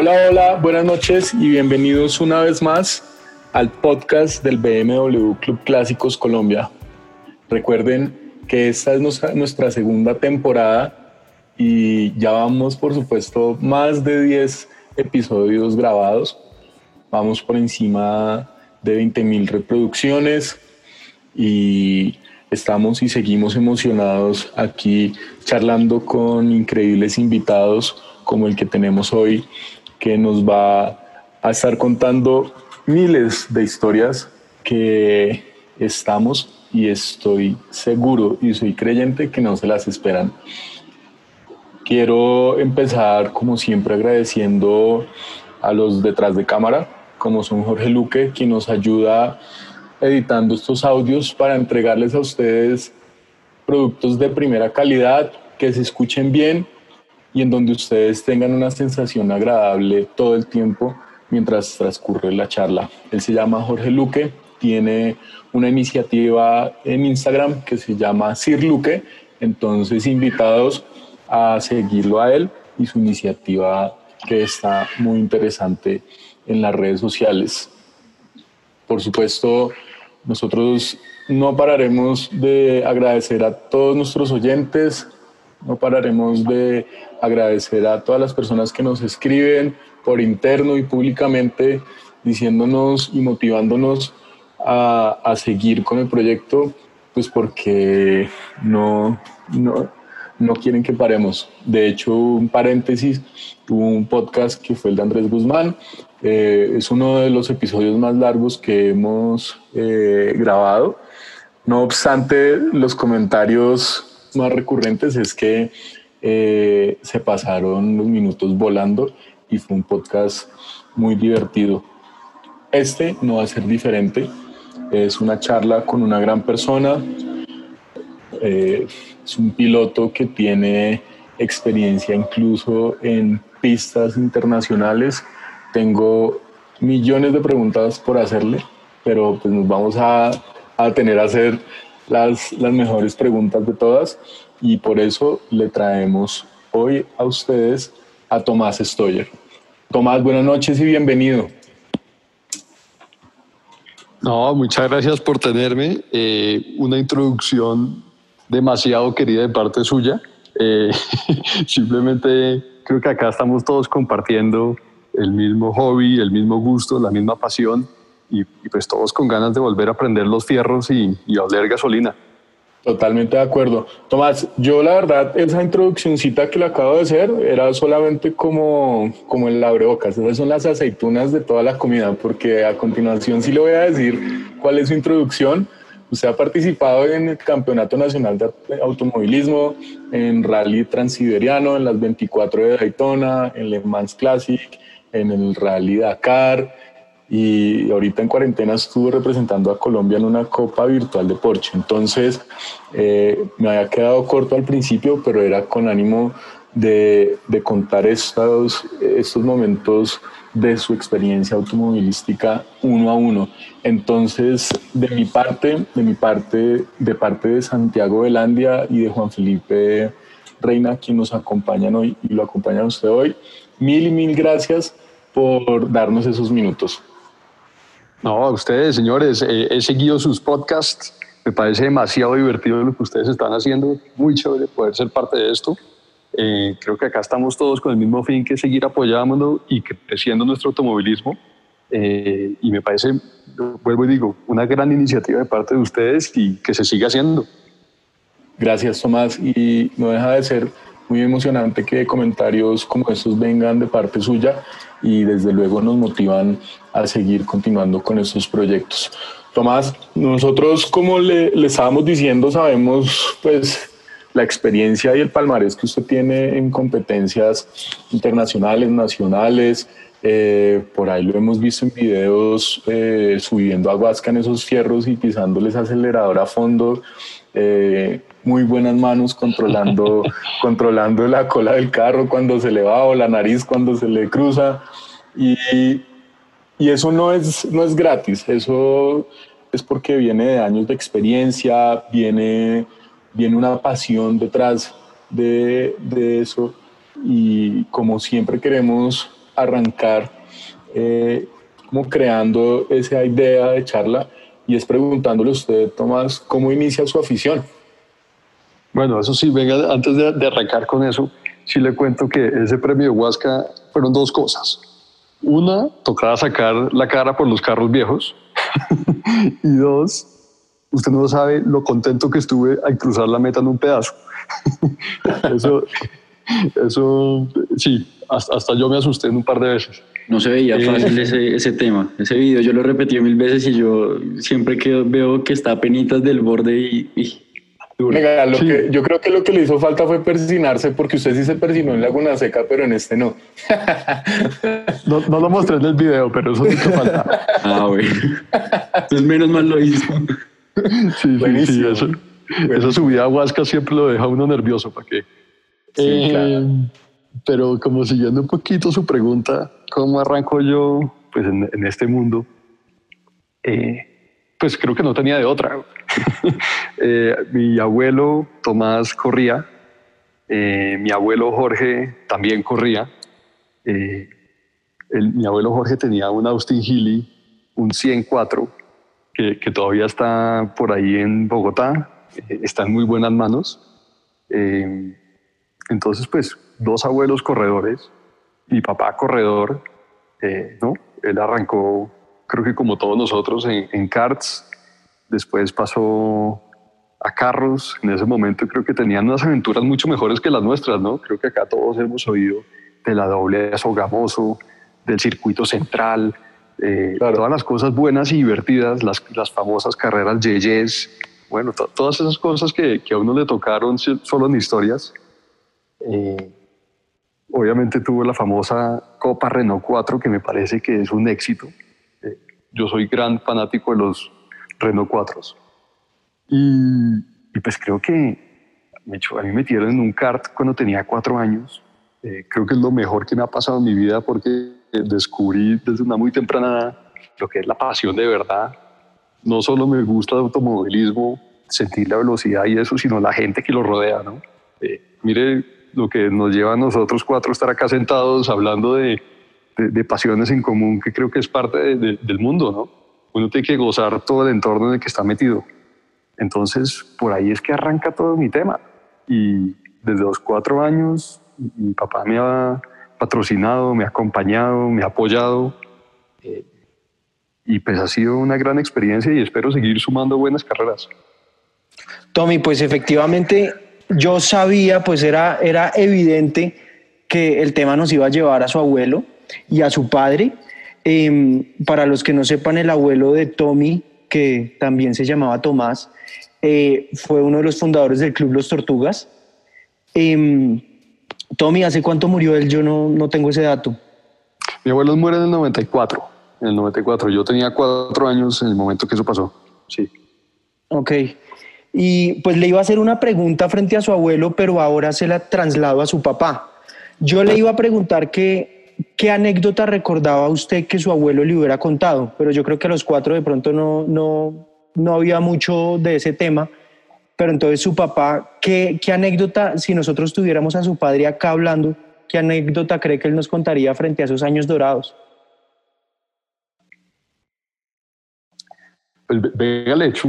Hola, hola, buenas noches y bienvenidos una vez más al podcast del BMW Club Clásicos Colombia. Recuerden que esta es nuestra segunda temporada y ya vamos, por supuesto, más de 10 episodios grabados. Vamos por encima de 20.000 reproducciones y estamos y seguimos emocionados aquí charlando con increíbles invitados como el que tenemos hoy, que nos va a estar contando miles de historias que estamos y estoy seguro y soy creyente que no se las esperan. Quiero empezar como siempre agradeciendo a los detrás de cámara, como son Jorge Luque, quien nos ayuda editando estos audios para entregarles a ustedes productos de primera calidad, que se escuchen bien y en donde ustedes tengan una sensación agradable todo el tiempo mientras transcurre la charla. Él se llama Jorge Luque, tiene una iniciativa en Instagram que se llama Sir Luque, entonces invitados a seguirlo a él y su iniciativa que está muy interesante en las redes sociales. Por supuesto, nosotros no pararemos de agradecer a todos nuestros oyentes, no pararemos de agradecer a todas las personas que nos escriben por interno y públicamente diciéndonos y motivándonos a, a seguir con el proyecto, pues porque no, no, no quieren que paremos. De hecho, un paréntesis, tuvo un podcast que fue el de Andrés Guzmán. Eh, es uno de los episodios más largos que hemos eh, grabado. No obstante, los comentarios más recurrentes es que eh, se pasaron los minutos volando y fue un podcast muy divertido. Este no va a ser diferente. Es una charla con una gran persona. Eh, es un piloto que tiene experiencia incluso en pistas internacionales. Tengo millones de preguntas por hacerle, pero pues nos vamos a, a tener a hacer las, mejores preguntas de todas y por eso le traemos hoy a ustedes a Tomás Stoyer. Tomás, buenas noches y bienvenido. No, muchas gracias por tenerme. Eh, una introducción demasiado querida de parte suya. Eh, simplemente creo que acá estamos todos compartiendo el mismo hobby, el mismo gusto, la misma pasión y, pues todos con ganas de volver a prender los fierros y, y oler gasolina. Totalmente de acuerdo. Tomás, yo la verdad, esa introduccióncita que le acabo de hacer era solamente como, como el abrebocas. Esas son las aceitunas de toda la comida, porque a continuación sí le voy a decir cuál es su introducción. Usted ha participado en el Campeonato Nacional de Automovilismo, en Rally Transiberiano, en las 24 de Daytona, en Le Mans Classic, en el Rally Dakar, y ahorita en cuarentena estuve representando a Colombia en una copa virtual de Porsche. Entonces eh, me había quedado corto al principio, pero era con ánimo de, contar estos, estos momentos de su experiencia automovilística uno a uno. Entonces, de mi parte, de mi parte, de parte de Santiago Velandia y de Juan Felipe Reina, quien nos acompañan hoy y lo acompañan usted hoy, mil y mil gracias por darnos esos minutos. No, a ustedes, señores, eh, he seguido sus podcasts. Me parece demasiado divertido lo que ustedes están haciendo. Muy chévere poder ser parte de esto. Eh, creo que acá estamos todos con el mismo fin que seguir apoyándolo y creciendo nuestro automovilismo. Eh, y me parece, vuelvo y digo, una gran iniciativa de parte de ustedes y que se siga haciendo. Gracias, Tomás. Y no deja de ser muy emocionante que comentarios como estos vengan de parte suya y desde luego nos motivan a seguir continuando con estos proyectos. Tomás, nosotros como le, le estábamos diciendo, sabemos pues la experiencia y el palmarés que usted tiene en competencias internacionales, nacionales, eh, por ahí lo hemos visto en videos eh, subiendo a Huasca en esos fierros y pisándoles acelerador a fondo. Eh, muy buenas manos controlando, controlando la cola del carro cuando se le va o la nariz cuando se le cruza. Y, y eso no es, no es gratis, eso es porque viene de años de experiencia, viene, viene una pasión detrás de, de eso y como siempre queremos arrancar eh, como creando esa idea de charla y es preguntándole a usted, Tomás, ¿cómo inicia su afición? Bueno, eso sí, venga, antes de, de arrancar con eso, sí le cuento que ese premio de Huasca fueron dos cosas. Una, tocaba sacar la cara por los carros viejos. y dos, usted no sabe lo contento que estuve al cruzar la meta en un pedazo. eso, eso, sí, hasta, yo me asusté en un par de veces. No se veía eh, fácil ese, ese, tema. Ese video yo lo repetí mil veces y yo siempre que veo que está a penitas del borde y lo que, yo creo que lo que le hizo falta fue persinarse, porque usted sí se persinó en Laguna Seca, pero en este no. no, no, lo mostré en el video, pero eso sí que falta. Ah, bueno. Entonces menos mal lo hizo. Sí, sí, sí eso, esa subida a Huasca siempre lo deja uno nervioso, ¿para qué? Sí, eh, Pero como siguiendo un poquito su pregunta, ¿cómo arranco yo pues, en, en este mundo? Eh, pues creo que no tenía de otra. Eh, mi abuelo Tomás corría, eh, mi abuelo Jorge también corría. Eh, mi abuelo Jorge tenía un Austin Healy, un 104, que, que todavía está por ahí en Bogotá, está en muy buenas manos. entonces, pues, dos abuelos corredores, mi papá corredor, ¿no? Él arrancó creo que como todos nosotros, en, en karts. Después pasó a carros. En ese momento creo que tenían unas aventuras mucho mejores que las nuestras, ¿no? Creo que acá todos hemos oído de la doble Sogamoso, del circuito central, eh, todas las cosas buenas y divertidas, las, las famosas carreras Yeyes, bueno, todas esas cosas que, que, a uno le tocaron solo en historias. Eh, obviamente tuvo la famosa Copa Renault 4, que me parece que es un éxito yo soy gran fanático de los Renault 4. Y, y pues creo que a mí me metieron en un kart cuando tenía cuatro años. Eh, creo que es lo mejor que me ha pasado en mi vida porque descubrí desde una muy temprana edad lo que es la pasión de verdad. No solo me gusta el automovilismo, sentir la velocidad y eso, sino la gente que lo rodea. ¿no? Eh, mire lo que nos lleva a nosotros cuatro estar acá sentados hablando de de, pasiones en común que creo que es parte del mundo, ¿no? Uno tiene que gozar todo el entorno en el que está metido. Entonces, por ahí es que arranca todo mi tema. Y desde los cuatro años, mi papá me ha patrocinado, me ha acompañado, me ha apoyado. Eh, y pues ha sido una gran experiencia y espero seguir sumando buenas carreras. Tommy, pues efectivamente yo sabía, pues era, era evidente que el tema nos iba a llevar a su abuelo y a su padre. Em, para los que no sepan, el abuelo de Tommy, que también se llamaba Tomás, eh, fue uno de los fundadores del Club Los Tortugas. Em, Tommy, ¿hace cuánto murió él? Yo no, no tengo ese dato. Mi abuelo muere en el 94. En el 94. Yo tenía cuatro años en el momento que eso pasó. Sí. Ok. Y pues le iba a hacer una pregunta frente a su abuelo, pero ahora se la traslado a su papá. Yo le iba a preguntar que ¿Qué anécdota recordaba usted que su abuelo le hubiera contado? Pero yo creo que a los cuatro de pronto no, no, no había mucho de ese tema. Pero entonces su papá, ¿qué, ¿qué anécdota, si nosotros tuviéramos a su padre acá hablando, qué anécdota cree que él nos contaría frente a esos años dorados? Pues venga, le echo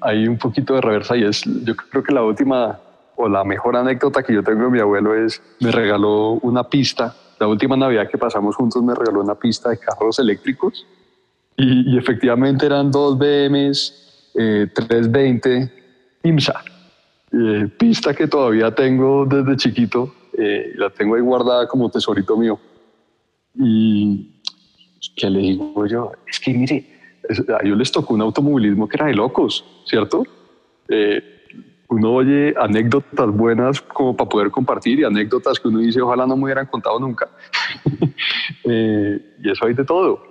ahí un poquito de reversa y es, yo creo que la última o la mejor anécdota que yo tengo de mi abuelo es, me regaló una pista la última Navidad que pasamos juntos me regaló una pista de carros eléctricos y, efectivamente eran dos BMs 320 eh, IMSA. Eh, pista que todavía tengo desde chiquito, eh, la tengo ahí guardada como tesorito mío. Y ¿qué le digo yo? Es que mire, a ellos les tocó un automovilismo que era de locos, ¿cierto? Uno oye anécdotas buenas como para poder compartir y anécdotas que uno dice ojalá no me hubieran contado nunca. Eh, y eso hay de todo.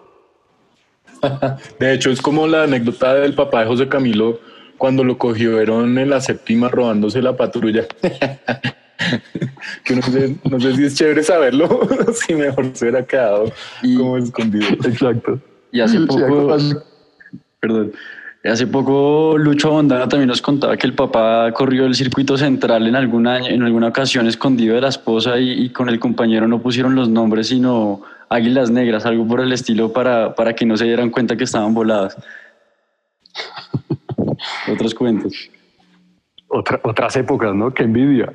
De hecho, es como la anécdota del papá de José Camilo cuando lo cogieron en la séptima robándose la patrulla. que no sé, no sé, si es chévere saberlo, si mejor se hubiera quedado como escondido. Exacto. Y hace poco, perdón, Hace poco Lucho Bondana también nos contaba que el papá corrió el circuito central en alguna, en alguna ocasión escondido de la esposa y, con el compañero no pusieron los nombres sino águilas negras, algo por el estilo para, para que no se dieran cuenta que estaban voladas. Otros cuentos. otras épocas, ¿no? Qué envidia.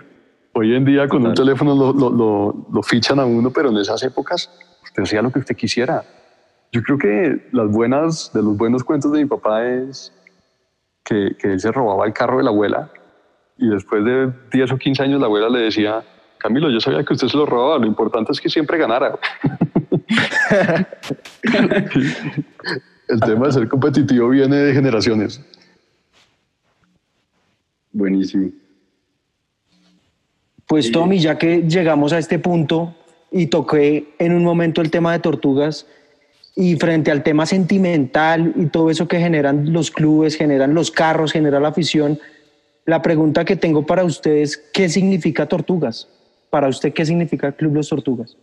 Hoy en día con un teléfono lo, lo, lo, fichan a uno, pero en esas épocas usted hacía lo que usted quisiera. Yo creo que las buenas, de los buenos cuentos de mi papá es que, que él se robaba el carro de la abuela y después de 10 o 15 años la abuela le decía, Camilo, yo sabía que usted se lo robaba, lo importante es que siempre ganara. el tema de ser competitivo viene de generaciones. Buenísimo. Pues Tommy, ya que llegamos a este punto y toqué en un momento el tema de tortugas y frente al tema sentimental y todo eso que generan los clubes, generan los carros, genera la afición, la pregunta que tengo para ustedes, ¿qué significa tortugas? Para usted, ¿qué significa el Club Los Tortugas?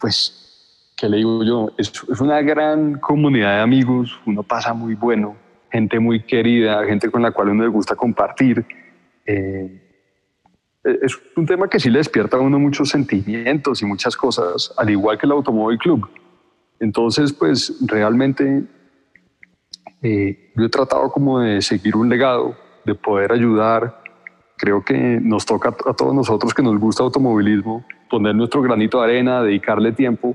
Pues, ¿qué le digo yo? Es, una gran comunidad de amigos, uno pasa muy bueno, gente muy querida, gente con la cual uno le gusta compartir eh, es un tema que sí le despierta a uno muchos sentimientos y muchas cosas, al igual que el Automóvil Club. Entonces, pues realmente eh, yo he tratado como de seguir un legado, de poder ayudar. Creo que nos toca a todos nosotros que nos gusta automovilismo poner nuestro granito de arena, dedicarle tiempo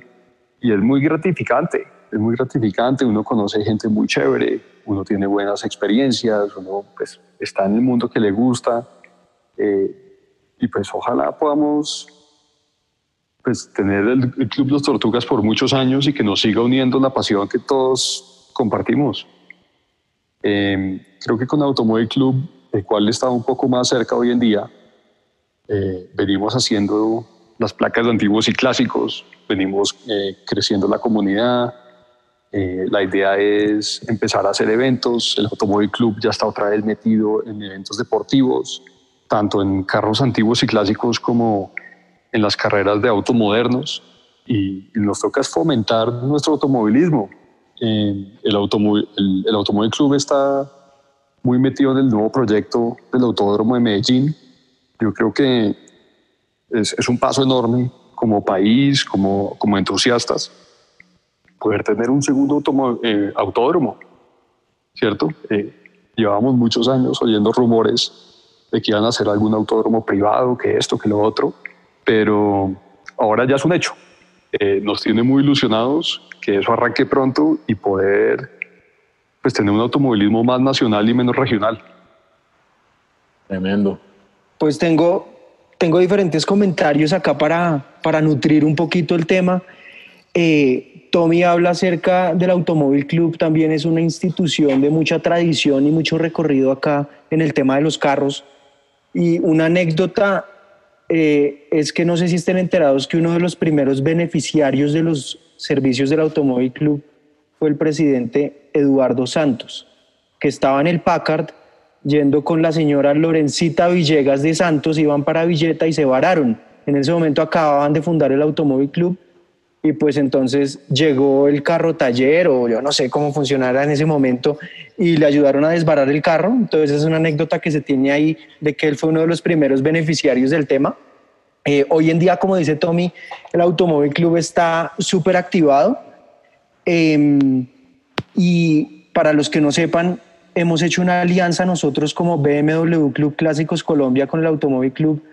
y es muy gratificante, es muy gratificante. Uno conoce gente muy chévere, uno tiene buenas experiencias, uno pues, está en el mundo que le gusta. Eh, y pues ojalá podamos pues, tener el, Club Los Tortugas por muchos años y que nos siga uniendo la pasión que todos compartimos. Em, creo que con Automóvil Club, el cual está un poco más cerca hoy en día, eh, venimos haciendo las placas de antiguos y clásicos, venimos eh, creciendo la comunidad, eh, la idea es empezar a hacer eventos. El Automóvil Club ya está otra vez metido en eventos deportivos, tanto en carros antiguos y clásicos como en las carreras de autos modernos. Y, nos toca fomentar nuestro automovilismo. Eh, el, automóvil, el, Automóvil Club está muy metido en el nuevo proyecto del Autódromo de Medellín. Yo creo que es, es un paso enorme como país, como, como entusiastas poder tener un segundo eh, autódromo, ¿cierto? Eh, llevábamos muchos años oyendo rumores de que iban a hacer algún autódromo privado, que esto, que lo otro, pero ahora ya es un hecho. Eh, nos tiene muy ilusionados que eso arranque pronto y poder pues, tener un automovilismo más nacional y menos regional. Tremendo. Pues tengo, tengo diferentes comentarios acá para, para nutrir un poquito el tema. Eh, Tommy habla acerca del Automóvil Club, también es una institución de mucha tradición y mucho recorrido acá en el tema de los carros. Y una anécdota eh, es que no sé si estén enterados que uno de los primeros beneficiarios de los servicios del Automóvil Club fue el presidente Eduardo Santos, que estaba en el Packard yendo con la señora Lorencita Villegas de Santos, iban para Villeta y se vararon. En ese momento acababan de fundar el Automóvil Club y pues entonces llegó el carro taller o yo no sé cómo funcionara en ese momento y le ayudaron a desbarar el carro. Entonces es una anécdota que se tiene ahí de que él fue uno de los primeros beneficiarios del tema. Eh, hoy en día, como dice Tommy, el Automóvil Club está súper activado em, y para los que no sepan, hemos hecho una alianza nosotros como BMW Club Clásicos Colombia con el Automóvil Club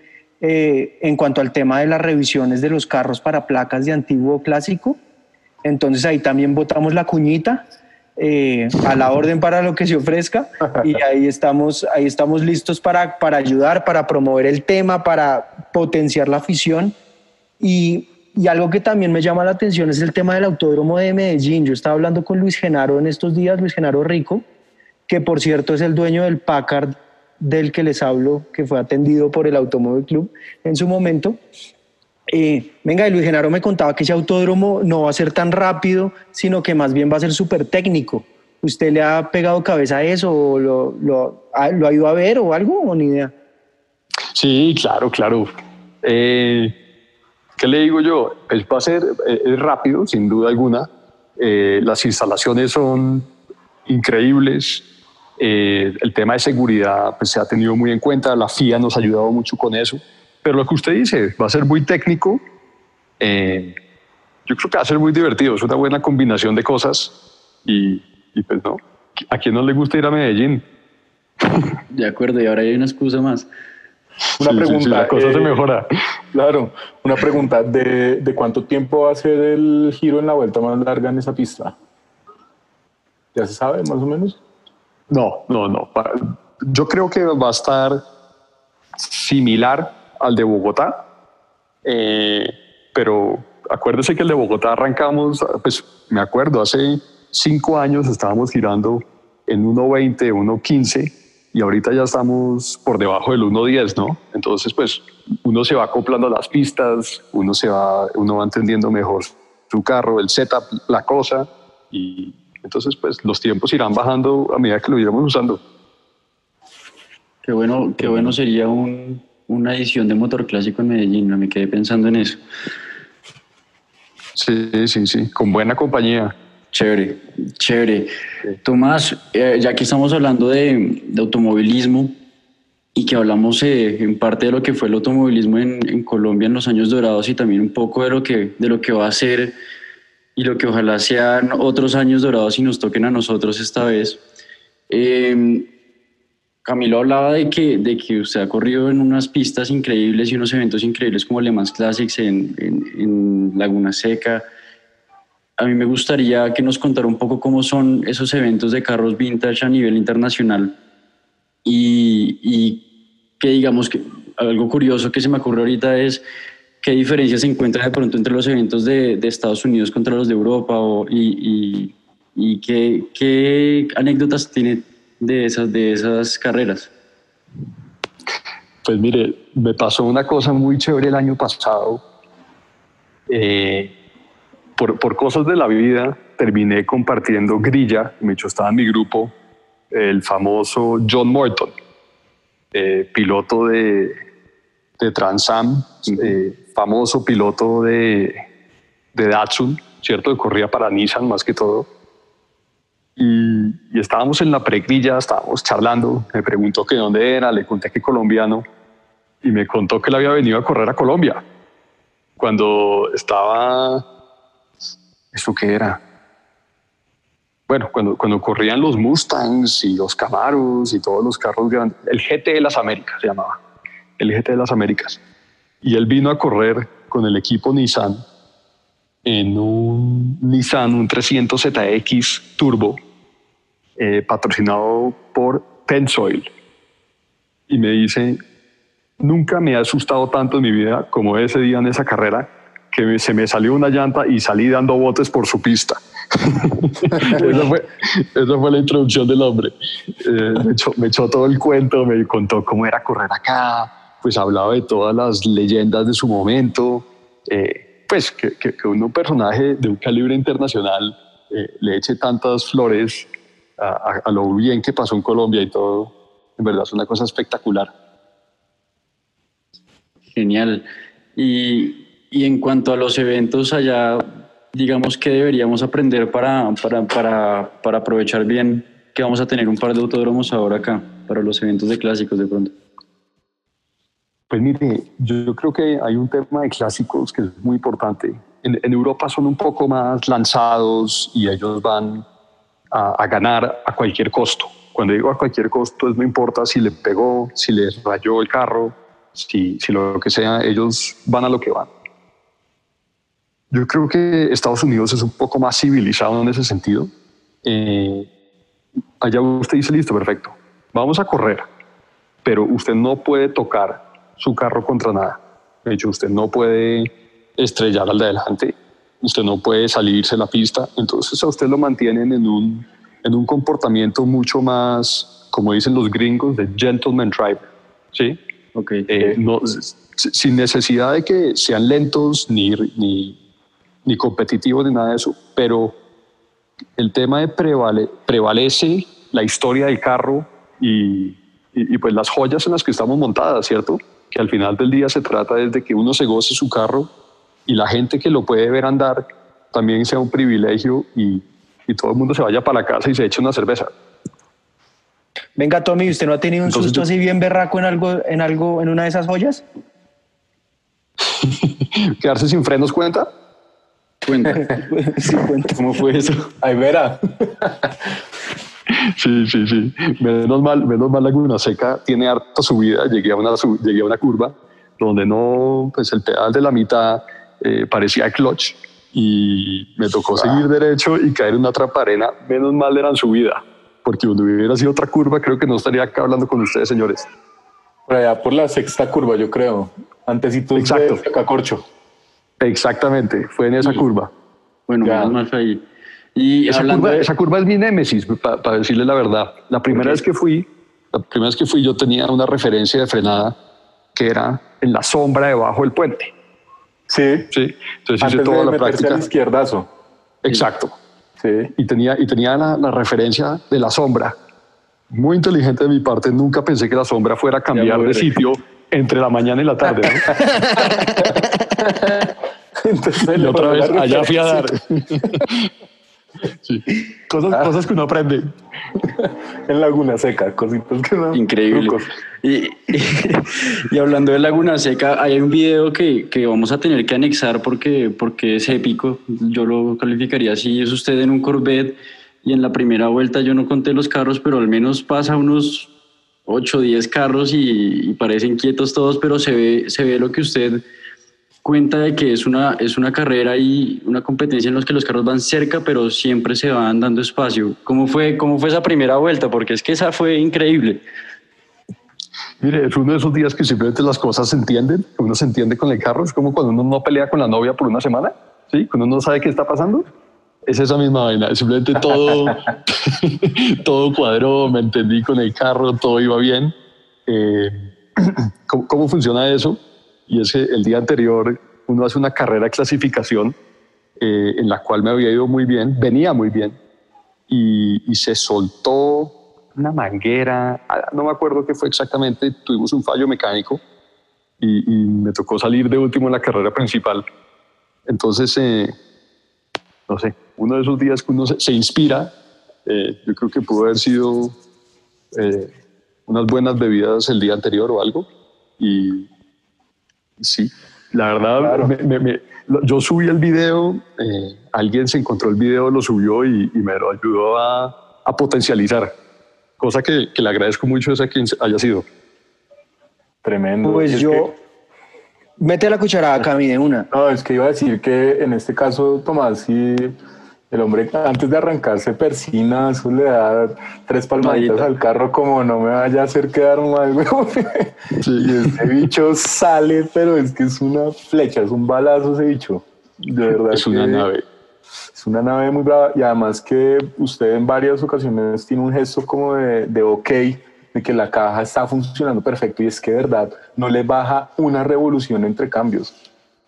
eh, en cuanto al tema de las revisiones de los carros para placas de antiguo clásico. Entonces ahí también votamos la cuñita eh, a la orden para lo que se ofrezca y ahí estamos, ahí estamos listos para, para ayudar, para promover el tema, para potenciar la afición. Y, y algo que también me llama la atención es el tema del autódromo de Medellín. Yo estaba hablando con Luis Genaro en estos días, Luis Genaro Rico, que por cierto es el dueño del Packard del que les hablo, que fue atendido por el Automóvil Club en su momento. Eh, venga, Luis Genaro me contaba que ese autódromo no va a ser tan rápido, sino que más bien va a ser súper técnico. ¿Usted le ha pegado cabeza a eso o lo, ha, ido a ver o algo o ni idea? Sí, claro, claro. Eh, ¿Qué le digo yo? Pues va a ser eh, rápido, sin duda alguna. las instalaciones son increíbles. Eh, el tema de seguridad pues, se ha tenido muy en cuenta, la FIA nos ha ayudado mucho con eso, pero lo que usted dice va a ser muy técnico. Eh, yo creo que va a ser muy divertido, es una buena combinación de cosas y, y pues no, ¿a quién no le gusta ir a Medellín? De acuerdo, y ahora hay una excusa más. Una pregunta. la cosa se eh, mejora. Claro, una pregunta. ¿De, ¿De cuánto tiempo va a ser el giro en la vuelta más larga en esa pista? ¿Ya se sabe más o menos? No, no, no. Yo creo que va a estar similar al de Bogotá, eh, pero acuérdese que el de Bogotá arrancamos, pues me acuerdo, hace cinco años estábamos girando en 1.20, 1.15 y ahorita ya estamos por debajo del 1.10, ¿no? Entonces, pues uno se va acoplando a las pistas, uno, se va, uno va entendiendo mejor su carro, el setup, la cosa y entonces, pues los tiempos irán bajando a medida que lo iremos usando. Qué bueno, qué bueno sería un, una edición de motor clásico en Medellín, no me quedé pensando en eso. Sí, sí, sí, con buena compañía. Chévere, chévere. Tomás, eh, ya que estamos hablando de, de automovilismo y que hablamos eh, en parte de lo que fue el automovilismo en, en Colombia en los años dorados y también un poco de lo que, de lo que va a ser y lo que ojalá sean otros años dorados y nos toquen a nosotros esta vez. Eh, Camilo hablaba de que, de que usted ha corrido en unas pistas increíbles y unos eventos increíbles como Le Mans Classics en, en, en Laguna Seca. A mí me gustaría que nos contara un poco cómo son esos eventos de carros vintage a nivel internacional y, y que digamos que algo curioso que se me ocurre ahorita es qué diferencia se encuentra de pronto entre los eventos de, de Estados Unidos contra los de Europa o, y, y, y qué, qué anécdotas tiene de esas, de esas carreras. Pues mire, me pasó una cosa muy chévere el año pasado. Eh, por, por, cosas de la vida terminé compartiendo grilla, me hecho estaba en mi grupo, el famoso John Morton, eh, piloto de, de Transam, eh, famoso piloto de, de Datsun, ¿cierto? Que corría para Nissan más que todo. Y, estábamos en la pregrilla, estábamos charlando, me preguntó que dónde era, le conté que colombiano y me contó que él había venido a correr a Colombia cuando estaba, ¿eso qué era? Bueno, cuando, cuando corrían los Mustangs y los Camaros y todos los carros grandes, el GT de las Américas se llamaba, el GT de las Américas. Y él vino a correr con el equipo Nissan en un Nissan, un 300ZX Turbo, eh, patrocinado por Tensoil. Y me dice, nunca me ha asustado tanto en mi vida como ese día en esa carrera, que se me salió una llanta y salí dando botes por su pista. esa, fue, esa, fue, la introducción del hombre. Eh, me, echó, todo el cuento, me contó cómo era correr acá, pues hablaba de todas las leyendas de su momento. Eh, pues que, que, que, un personaje de un calibre internacional eh, le eche tantas flores a, a, a, lo bien que pasó en Colombia y todo, en verdad es una cosa espectacular. Genial. Y, y en cuanto a los eventos allá, digamos que deberíamos aprender para, para, para, para aprovechar bien que vamos a tener un par de autódromos ahora acá, para los eventos de clásicos de pronto. Pues mire, yo creo que hay un tema de clásicos que es muy importante. En, en Europa son un poco más lanzados y ellos van a, a, ganar a cualquier costo. Cuando digo a cualquier costo, es no importa si le pegó, si le rayó el carro, si, si lo que sea, ellos van a lo que van. Yo creo que Estados Unidos es un poco más civilizado en ese sentido. Eh, allá usted dice, listo, perfecto, vamos a correr, pero usted no puede tocar su carro contra nada. De hecho, usted no puede estrellar al de adelante, usted no puede salirse de la pista, entonces a usted lo mantienen en un, en un comportamiento mucho más, como dicen los gringos, de gentleman driver, ¿sí? Okay. Eh, no, sin necesidad de que sean lentos ni, ni, ni competitivos ni nada de eso, pero el tema de prevale, prevalece la historia del carro y, y, y, pues las joyas en las que estamos montadas, ¿cierto? Que al final del día se trata de que uno se goce su carro y la gente que lo puede ver andar también sea un privilegio y, y todo el mundo se vaya para la casa y se eche una cerveza. Venga, Tommy, ¿usted no ha tenido un Entonces susto yo- así bien berraco en algo, en algo, en una de esas joyas? ¿Quedarse sin frenos cuenta? Cuenta, Sí, cuenta. ¿cómo fue eso? Ay, Vera. Sí, sí, sí. Menos mal, menos mal Laguna Seca tiene harta subida. Llegué a una, su- llegué a una curva donde no, pues el pedal de la mitad eh, parecía clutch y me tocó seguir derecho y caer en una traparena. Menos mal era en subida, porque donde hubiera sido otra curva creo que no estaría acá hablando con ustedes, señores. Por allá por la sexta curva, yo creo. Antecitos Exacto. de Cacorcho. Exactamente, fue en esa curva. Bueno, Ya. menos mal fue ahí. Y Esa hablando curva, de- esa curva es mi némesis, para decirle la verdad. La primera vez que fui, la primera vez que fui, yo tenía una referencia de frenada que era en la sombra debajo del puente. Sí. Sí, entonces hice Antes toda de la práctica. al izquierdazo. Exacto. Sí. Y tenía, y tenía la, la referencia de la sombra. Muy inteligente de mi parte, nunca pensé que la sombra fuera a cambiar de sitio entre la mañana y la tarde. ¿no? Entonces, y otra vez allá fui a dar. Referencia Sí. Cosas, cosas que uno aprende. En Laguna Seca, cositas que no. Increíble. Y, y hablando de Laguna Seca, hay un video que, que vamos a tener que anexar porque, porque es épico. Yo lo calificaría así. Es usted en un Corvette y en la primera vuelta yo no conté los carros, pero al menos pasa unos 8 o 10 carros y, y parecen quietos todos, pero se ve, se ve lo que usted cuenta de que es una, es una carrera y una competencia en los que los carros van cerca, pero siempre se van dando espacio. ¿Cómo fue, cómo fue esa primera vuelta? Porque es que esa fue increíble. Mire, es uno de esos días que simplemente las cosas se entienden, uno se entiende con el carro. Es como cuando uno no pelea con la novia por una semana, ¿sí? Cuando uno no sabe qué está pasando. Es esa misma vaina. Simplemente todo, todo cuadró, me entendí con el carro, todo iba bien. Eh, ¿cómo, cómo funciona eso? Y es que el día anterior uno hace una carrera de clasificación eh, en la cual me había ido muy bien, venía muy bien, y, y se soltó una manguera, ah, no me acuerdo qué fue exactamente, tuvimos un fallo mecánico y, y me tocó salir de último en la carrera principal. Entonces, eh, no sé, uno de esos días que uno se, se inspira, eh, yo creo que pudo haber sido eh, unas buenas bebidas el día anterior o algo, y sí, la verdad, Claro. me- me- me- lo- yo subí el video, eh, alguien se encontró el video, lo subió y, y me lo ayudó a, a potencializar, cosa que, que le agradezco mucho a quien haya sido. Tremendo. Pues es yo. que- Mete la cucharada, Cami, de una. no, es que iba a decir que en este caso, Tomás, sí, el hombre antes de arrancarse persina, eso le da tres palmaditas Palmadita. al carro como no me vaya a hacer quedar mal, güey. Y ese bicho sale, pero es que es una flecha, es un balazo ese bicho. De verdad. Es una que- nave. Es una nave muy brava y además que usted en varias ocasiones tiene un gesto como de, de ok, de que la caja está funcionando perfecto y es que de verdad no le baja una revolución entre cambios.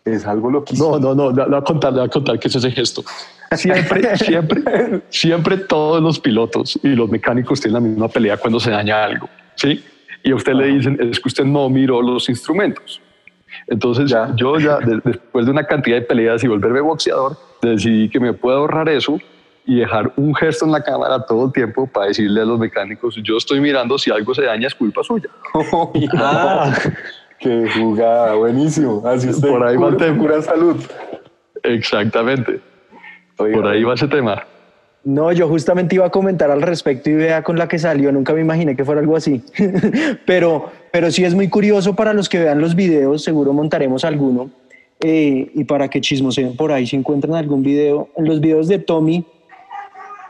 Es algo loquísimo. No, no, no, le voy a contar, le voy a contar qué es ese gesto. Siempre, siempre, siempre todos los pilotos y los mecánicos tienen la misma pelea cuando se daña algo, ¿sí? Y a usted le dicen, es que usted no miró los instrumentos. Entonces Ya. yo ya, de- después de una cantidad de peleas y volverme boxeador, decidí que me puedo ahorrar eso y dejar un gesto en la cámara todo el tiempo para decirle a los mecánicos, yo estoy mirando, si algo se daña es culpa suya. Ah, qué jugada, buenísimo. Así usted Por ahí cura, tema. cura salud. Exactamente. Oiga, Por ahí va ese tema. No, yo justamente iba a comentar al respecto y vea con la que salió, nunca me imaginé que fuera algo así. pero, pero sí es muy curioso para los que vean los videos, seguro montaremos alguno. eh, y para que chismoseen por ahí si encuentran algún video. En los videos de Tommy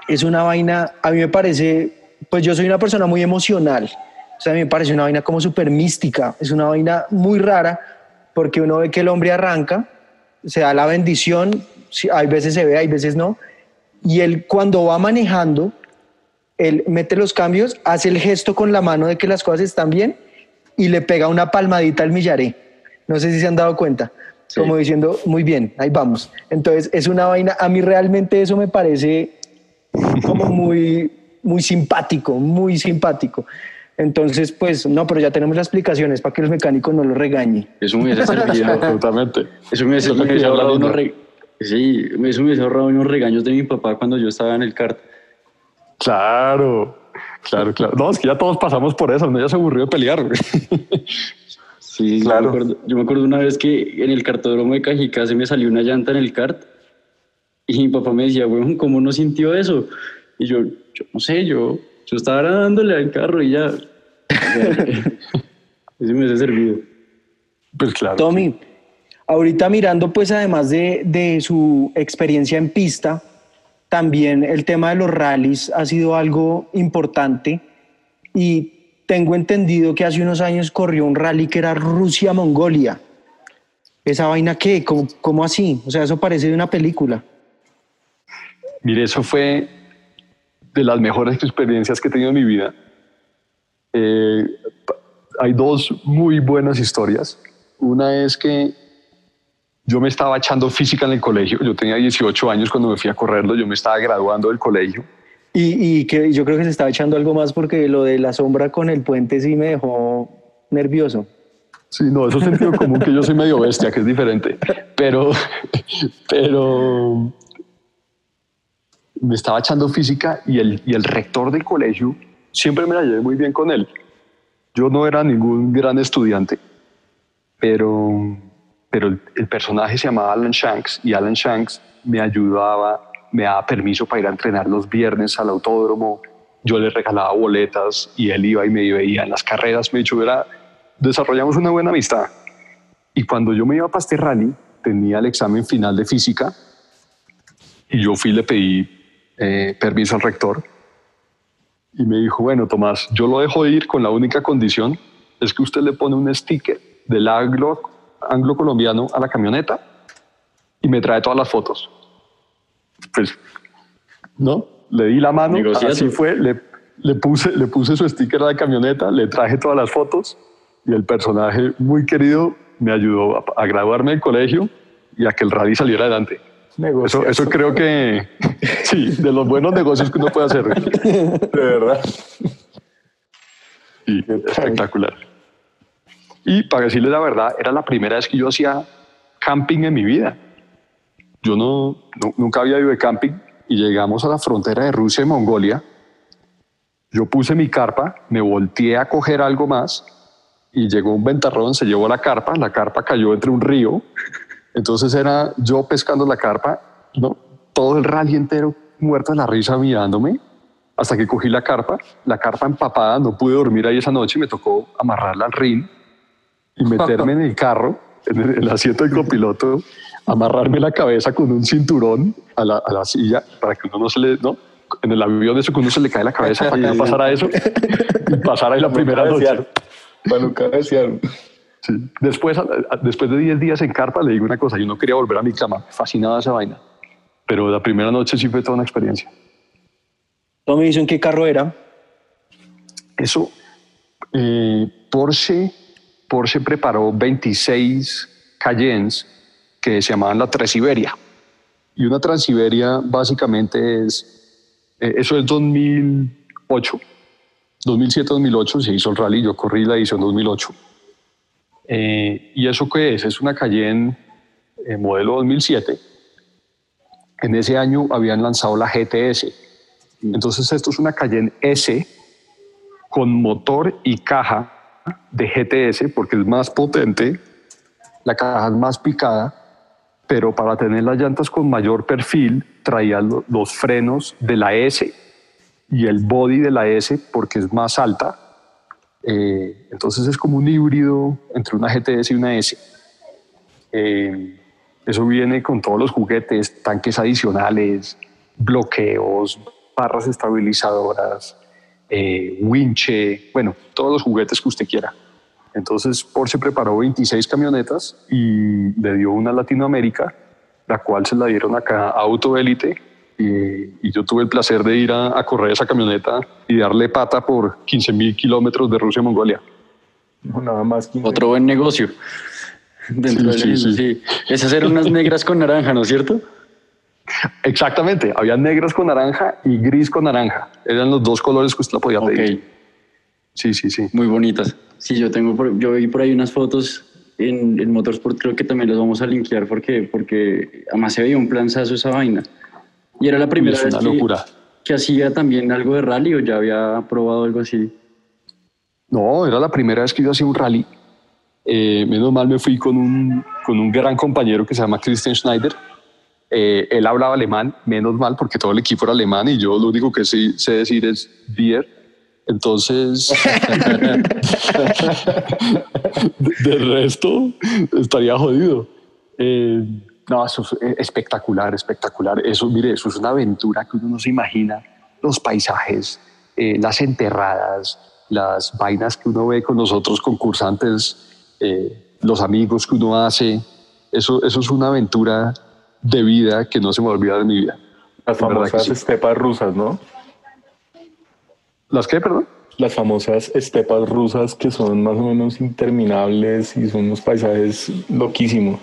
es una vaina, a mí me parece, pues yo soy una persona muy emocional. O sea, a mí me parece una vaina como súper mística, es una vaina muy rara porque uno ve que el hombre arranca, se da la bendición, sí, hay veces se ve, hay veces no, y él cuando va manejando, él mete los cambios, hace el gesto con la mano de que las cosas están bien y le pega una palmadita al millaré. No sé si se han dado cuenta, Sí. como diciendo, muy bien, ahí vamos. Entonces es una vaina, a mí realmente eso me parece como muy, muy simpático, muy simpático. Entonces, pues no, pero ya tenemos las explicaciones para que los mecánicos no lo regañen. Eso me hubiese servido. Absolutamente. Eso me hubiese, Eso Sí, eso me hizo ahorrado unos regaños de mi papá cuando yo estaba en el kart. Claro, claro, claro. No, es que ya todos pasamos por eso, no ya se aburrió de pelear. Sí, claro. Yo me, acuerdo, yo me, acuerdo, una vez que en el cartódromo de Cajicá se me salió una llanta en el kart y mi papá me decía, weón, ¿cómo no sintió eso? Y yo, yo no sé, yo, yo estaba dándole al carro y ya. eso me ha servido. Pues claro. Tommy, ahorita mirando, pues además de, de su experiencia en pista, también el tema de los rallies ha sido algo importante y tengo entendido que hace unos años corrió un rally que era Rusia-Mongolia. ¿Esa vaina qué? ¿Cómo, ¿Cómo, así? O sea, eso parece de una película. Mire, eso fue de las mejores experiencias que he tenido en mi vida. Eh, hay dos muy buenas historias. Una es que yo me estaba echando física en el colegio. Yo tenía 18 años cuando me fui a correrlo. Yo me estaba graduando del colegio. Y, y, que yo creo que se estaba echando algo más porque lo de la sombra con el puente sí me dejó nervioso. Sí, no, eso es sentido común que yo soy medio bestia, que es diferente. Pero, pero me estaba echando física y el, y el rector del colegio siempre me la llevé muy bien con él. Yo no era ningún gran estudiante, pero, pero el, el personaje se llamaba Alan Shanks y Alan Shanks me ayudaba me daba permiso para ir a entrenar los viernes al autódromo, yo le regalaba boletas y él iba y me veía en las carreras, me dicho, era, desarrollamos una buena amistad. Y cuando yo me iba este rally, tenía el examen final de física y yo fui y le pedí eh, permiso al rector. Y me dijo, bueno, Tomás, yo lo dejo de ir con la única condición es que usted le pone un sticker del anglo, anglo colombiano a la camioneta y me trae todas las fotos pues, ¿no? Le di la mano, así fue, le, le, puse, le puse su sticker a la camioneta, le traje todas las fotos y el personaje muy querido me ayudó a, graduarme del colegio y a que el rally saliera adelante. Eso, eso, creo que sí, de los buenos negocios que uno puede hacer. De verdad. Y espectacular. Y para decirles la verdad, era la primera vez que yo hacía camping en mi vida. Yo no, nunca había ido de camping y llegamos a la frontera de Rusia y Mongolia. Yo puse mi carpa, me volteé a coger algo más y llegó un ventarrón, se llevó la carpa, la carpa cayó entre un río. Entonces era yo pescando la carpa, ¿no? todo el rally entero muerto de la risa mirándome hasta que cogí la carpa, la carpa empapada, no pude dormir ahí esa noche, me tocó amarrarla al rin y meterme en el carro, en el asiento del copiloto amarrarme la cabeza con un cinturón a la, a la silla para que uno no se le, ¿no? En el avión eso que uno se le cae la cabeza para que no pasara eso y pasara ahí la primera noche. Para nunca desear. Sí. Después, después de 10 días en carpa le digo una cosa, yo no quería volver a mi cama, fascinada esa vaina, pero la primera noche sí fue toda una experiencia. me hizo en qué carro era? Eso, eh, Porsche, Porsche preparó 26 Cayennes que se llamaban la Transiberia. Y una Transiberia básicamente es, eh, eso es 2008, 2007-2008 se hizo el rally, yo corrí la edición 2008. Eh, ¿Y eso qué es? Es una Cayenne eh, modelo 2007. En ese año habían lanzado la GTS. Entonces esto es una Cayenne S con motor y caja de GTS porque es más potente, la caja es más picada pero para tener las llantas con mayor perfil traía los frenos de la S y el body de la S porque es más alta. Eh, entonces es como un híbrido entre una GTS y una S. Eh, eso viene con todos los juguetes, tanques adicionales, bloqueos, barras estabilizadoras, eh, winche, bueno, todos los juguetes que usted quiera. Entonces Porsche preparó 26 camionetas y le dio una a Latinoamérica, la cual se la dieron acá a Auto Elite y, yo tuve el placer de ir a, correr esa camioneta y darle pata por 15 mil kilómetros de Rusia a Mongolia. nada más. Otro buen negocio. Dentro sí, sí, sí. Esas eran unas negras con naranja, ¿no es cierto? Exactamente, había negras con naranja y gris con naranja. Eran los dos colores que usted la podía pedir. Sí, sí, sí. Muy bonitas. Sí, yo tengo, yo vi por ahí unas fotos en el Motorsport creo que también los vamos a linkear porque, porque además se veía un planzazo esa vaina. Y era la primera vez locura. que hacía también algo de rally o ya había probado algo así. No, era la primera vez que yo hacía un rally. Eh, menos mal me fui con un, con un gran compañero que se llama Christian Schneider. Eh, él hablaba alemán, menos mal, porque todo el equipo era alemán y yo lo único que sé, sé decir es Bier. Entonces, de resto, estaría jodido. Eh, no, eso es espectacular, espectacular. Eso, mire, eso es una aventura que uno no se imagina. Los paisajes, las enterradas, las vainas que uno ve con los otros concursantes, eh, los amigos que uno hace, eso, eso es una aventura de vida que no se me olvida de mi vida. Las famosas estepas rusas, ¿no? ¿Las qué, perdón? Las famosas estepas rusas que son más o menos interminables y son unos paisajes loquísimos.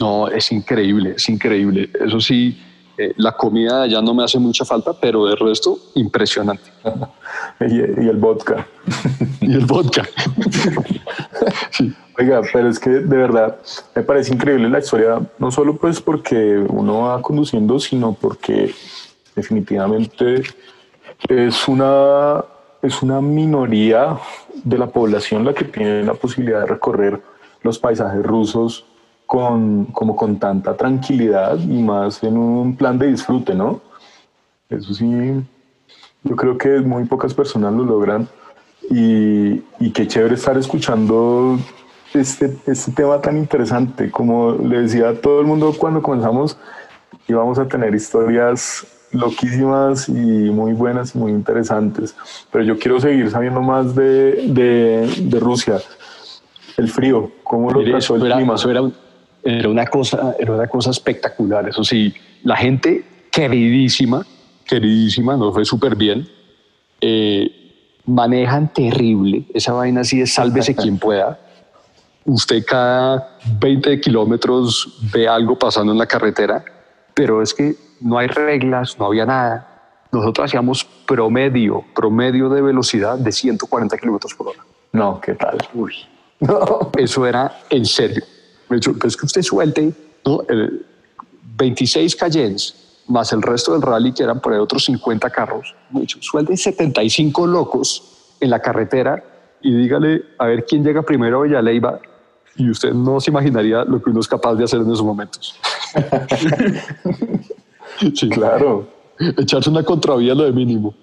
No, es increíble, es increíble. Eso sí, eh, la comida ya no me hace mucha falta, pero de resto, impresionante. y, el vodka. y el vodka. Oiga, pero es que de verdad me parece increíble la historia, no solo pues porque uno va conduciendo, sino porque definitivamente es una, es una minoría de la población la que tiene la posibilidad de recorrer los paisajes rusos con, como con tanta tranquilidad y más en un plan de disfrute, ¿no? Eso sí, yo creo que muy pocas personas lo logran y, y qué chévere estar escuchando este, este tema tan interesante. Como le decía a todo el mundo cuando comenzamos, íbamos a tener historias loquísimas y muy buenas y muy interesantes. Pero yo quiero seguir sabiendo más de, de, de Rusia. El frío, cómo lo trató el clima. era, era una cosa, era una cosa espectacular. Eso sí, la gente queridísima, queridísima, nos fue súper bien. Eh, manejan terrible. Esa vaina así es sálvese quien pueda. Usted cada 20 kilómetros ve algo pasando en la carretera, pero es que no hay reglas, no había nada. Nosotros hacíamos promedio, promedio de velocidad de 140 kilómetros por hora. No, ¿qué tal? Uy. Eso era en serio es que usted suelte ¿no? 26 Cayennes más el resto del rally, que eran por ahí otros 50 carros, suelte 75 locos en la carretera y dígale a ver quién llega primero a Villaleiva y usted no se imaginaría lo que uno es capaz de hacer en esos momentos. sí, claro. Echarse una contravía lo de mínimo.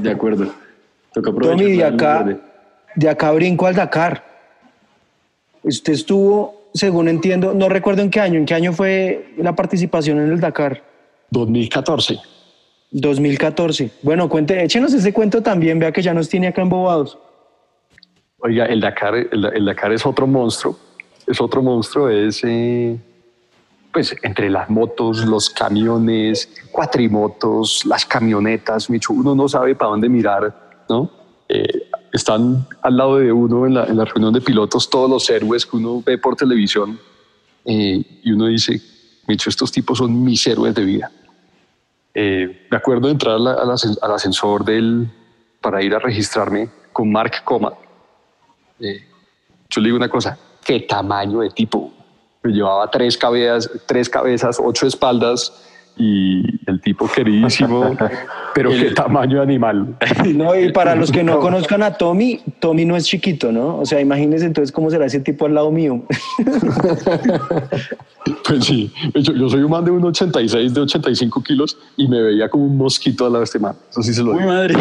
De acuerdo. Toca Tommy, de acá, de acá brinco al Dakar. Usted estuvo, según entiendo, no recuerdo en qué año, ¿en qué año fue la participación en el Dakar? 2014. 2014. Bueno, cuente, échenos ese cuento también, vea que ya nos tiene acá embobados. Oiga, el Dakar, el, Dakar es otro monstruo, es otro monstruo, es eh, pues entre las motos, los camiones, cuatrimotos, las camionetas, uno no sabe para dónde mirar, ¿no? Eh, están al lado de uno en la, en la, reunión de pilotos todos los héroes que uno ve por televisión eh, y uno dice, Micho, estos tipos son mis héroes de vida. Eh, me acuerdo de entrar al ascensor del, para ir a registrarme con Mark Coma. Eh, yo le digo una cosa, qué tamaño de tipo. Me llevaba tres cabezas, tres cabezas, ocho espaldas, y el tipo queridísimo, pero qué tamaño animal. No, y para los que no conozcan a Tommy, Tommy no es chiquito, ¿no? O sea, imagínense entonces cómo será ese tipo al lado mío. Pues sí, yo, soy un man de 1,86, de 85 kilos y me veía como un mosquito al lado de este man. Eso sí se lo digo. Uy, madre.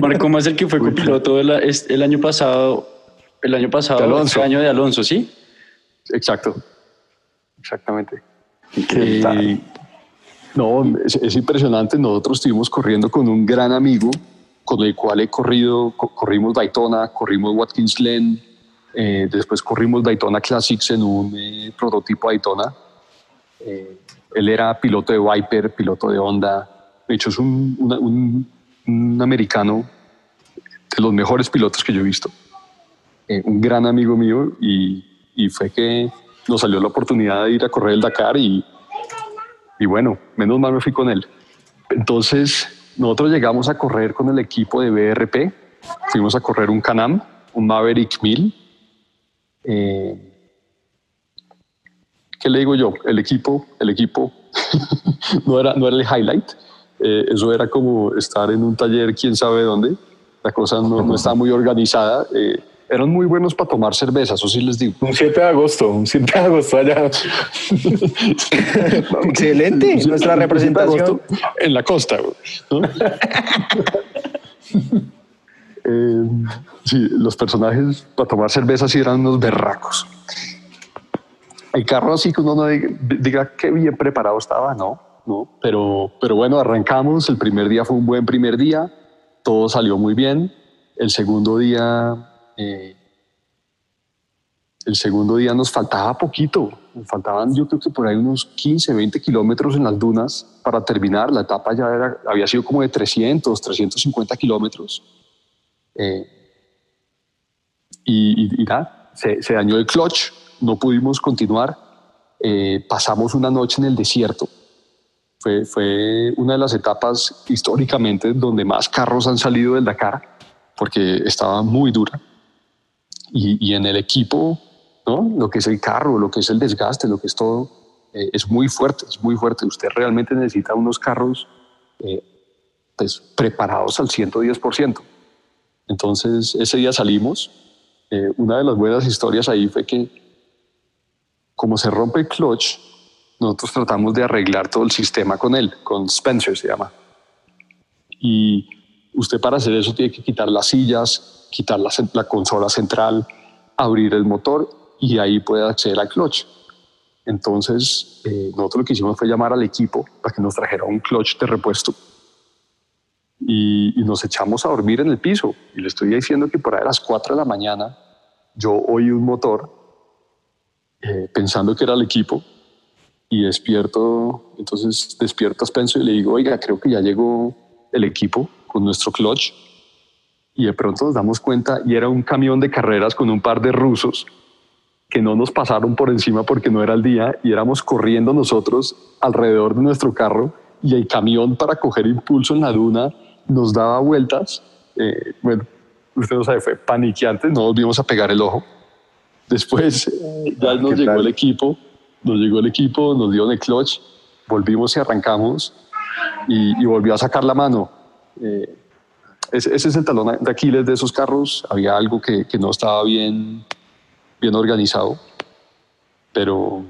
Marco más el que fue copiloto el, el año pasado, el año pasado, el este año de Alonso, ¿sí? Exacto, exactamente. Eh, no, es, impresionante. Nosotros estuvimos corriendo con un gran amigo con el cual he corrido, corrimos Daytona, corrimos Watkins Glen, eh, después corrimos Daytona Classics en un eh, prototipo Daytona. él era piloto de Viper, piloto de Honda. De hecho, es un, americano de los mejores pilotos que yo he visto. un gran amigo mío y fue que nos salió la oportunidad de ir a correr el Dakar y, y bueno, menos mal me fui con él. Entonces, nosotros llegamos a correr con el equipo de BRP, fuimos a correr un Canam, un Maverick 1000, Eh, ¿Qué le digo yo? El equipo, el equipo no, era, no era el highlight. Eh, eso era como estar en un taller, quién sabe dónde. La cosa no, no estaba muy organizada. Eh, eran muy buenos para tomar cerveza, eso sí les digo. Un 7 de agosto, un 7 de agosto allá. Excelente, nuestra representación. En la costa. ¿no? Eh, sí, los personajes para tomar cerveza sí eran unos berracos. El carro así que uno no diga, diga qué bien preparado estaba, no, no, pero, pero bueno, arrancamos, el primer día fue un buen primer día, todo salió muy bien, el segundo día, eh, el segundo día nos faltaba poquito, nos faltaban yo creo que por ahí unos 15, 20 kilómetros en las dunas para terminar, la etapa ya era, había sido como de 300, 350 kilómetros. Eh, y, y, nada, se, se, dañó el clutch, no pudimos continuar. Eh, pasamos una noche en el desierto. Fue, fue una de las etapas históricamente donde más carros han salido del Dakar, porque estaba muy dura. Y, y en el equipo, ¿no? lo que es el carro, lo que es el desgaste, lo que es todo, eh, es muy fuerte, es muy fuerte. Usted realmente necesita unos carros eh, pues, preparados al 110%. Entonces, ese día salimos. Eh, una de las buenas historias ahí fue que, como se rompe el clutch, nosotros tratamos de arreglar todo el sistema con él, con Spencer se llama. Y usted para hacer eso tiene que quitar las sillas, quitar la, la consola central, abrir el motor y ahí puede acceder al clutch. Entonces, eh, nosotros lo que hicimos fue llamar al equipo para que nos trajera un clutch de repuesto y, y, nos echamos a dormir en el piso. Y le estoy diciendo que por ahí a las 4 de la mañana yo oí un motor eh, pensando que era el equipo y despierto, entonces despierto a Spencer y le digo, oiga, creo que ya llegó el equipo con nuestro clutch. Y de pronto nos damos cuenta y era un camión de carreras con un par de rusos que no nos pasaron por encima porque no era el día y éramos corriendo nosotros alrededor de nuestro carro y el camión para coger impulso en la duna nos daba vueltas. Eh, bueno, usted no sabe, fue paniqueante, no volvimos a pegar el ojo. Después eh, ya nos llegó tal? el equipo, nos llegó el equipo, nos dio el clutch, volvimos y arrancamos y, y volvió a sacar la mano. Eh, ese, ese, es el talón de Aquiles de esos carros. Había algo que, no estaba bien, bien organizado, pero,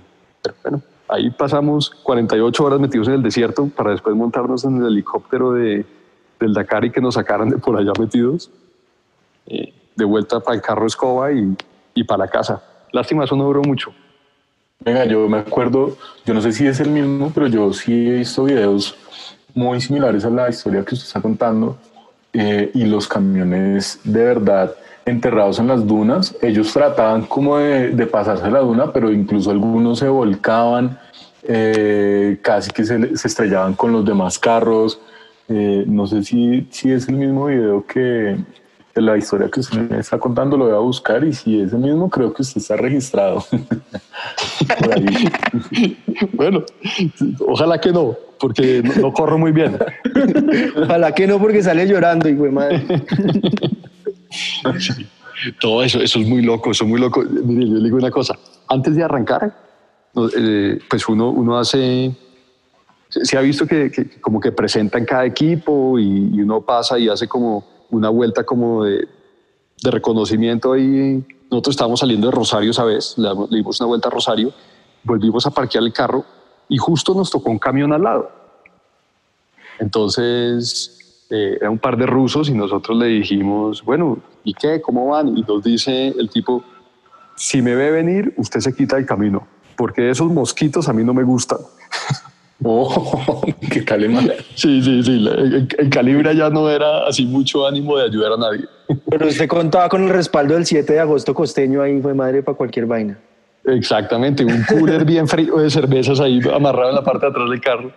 pero bueno, ahí pasamos 48 horas metidos en el desierto para después montarnos en el helicóptero de, del Dakar y que nos sacaran de por allá metidos. Eh, de vuelta para el carro escoba y, y, para la casa. Lástima, eso no duró mucho. Venga, yo me acuerdo, yo no sé si es el mismo, pero yo sí he visto videos muy similares a la historia que usted está contando eh, y los camiones de verdad enterrados en las dunas, ellos trataban como de, de pasarse la duna, pero incluso algunos se volcaban, eh, casi que se, se, estrellaban con los demás carros. Eh, no sé si, si es el mismo video que, de la historia que usted me está contando, lo voy a buscar y si es el mismo, creo que usted está registrado. bueno, ojalá que no, porque no, no, corro muy bien. ojalá que no, porque sale llorando, y madre. Sí, todo eso, eso es muy loco, eso es muy loco. Mire, yo le digo una cosa, antes de arrancar, eh, pues uno, uno hace, se ha visto que, que, como que presenta en cada equipo y, y, uno pasa y hace como una vuelta como de, reconocimiento ahí. Nosotros estábamos saliendo de Rosario esa vez, le, le dimos una vuelta a Rosario, volvimos a parquear el carro y justo nos tocó un camión al lado. Entonces, eh, era un par de rusos y nosotros le dijimos, bueno, ¿y qué? ¿Cómo van? Y nos dice el tipo, si me ve venir, usted se quita el camino, porque esos mosquitos a mí no me gustan. Oh, qué tal mal. Sí, sí, sí. El, el, calibre ya no era así mucho ánimo de ayudar a nadie. Pero usted contaba con el respaldo del 7 de agosto costeño ahí, fue madre para cualquier vaina. Exactamente, un cooler bien frío de cervezas ahí amarrado en la parte de atrás del carro.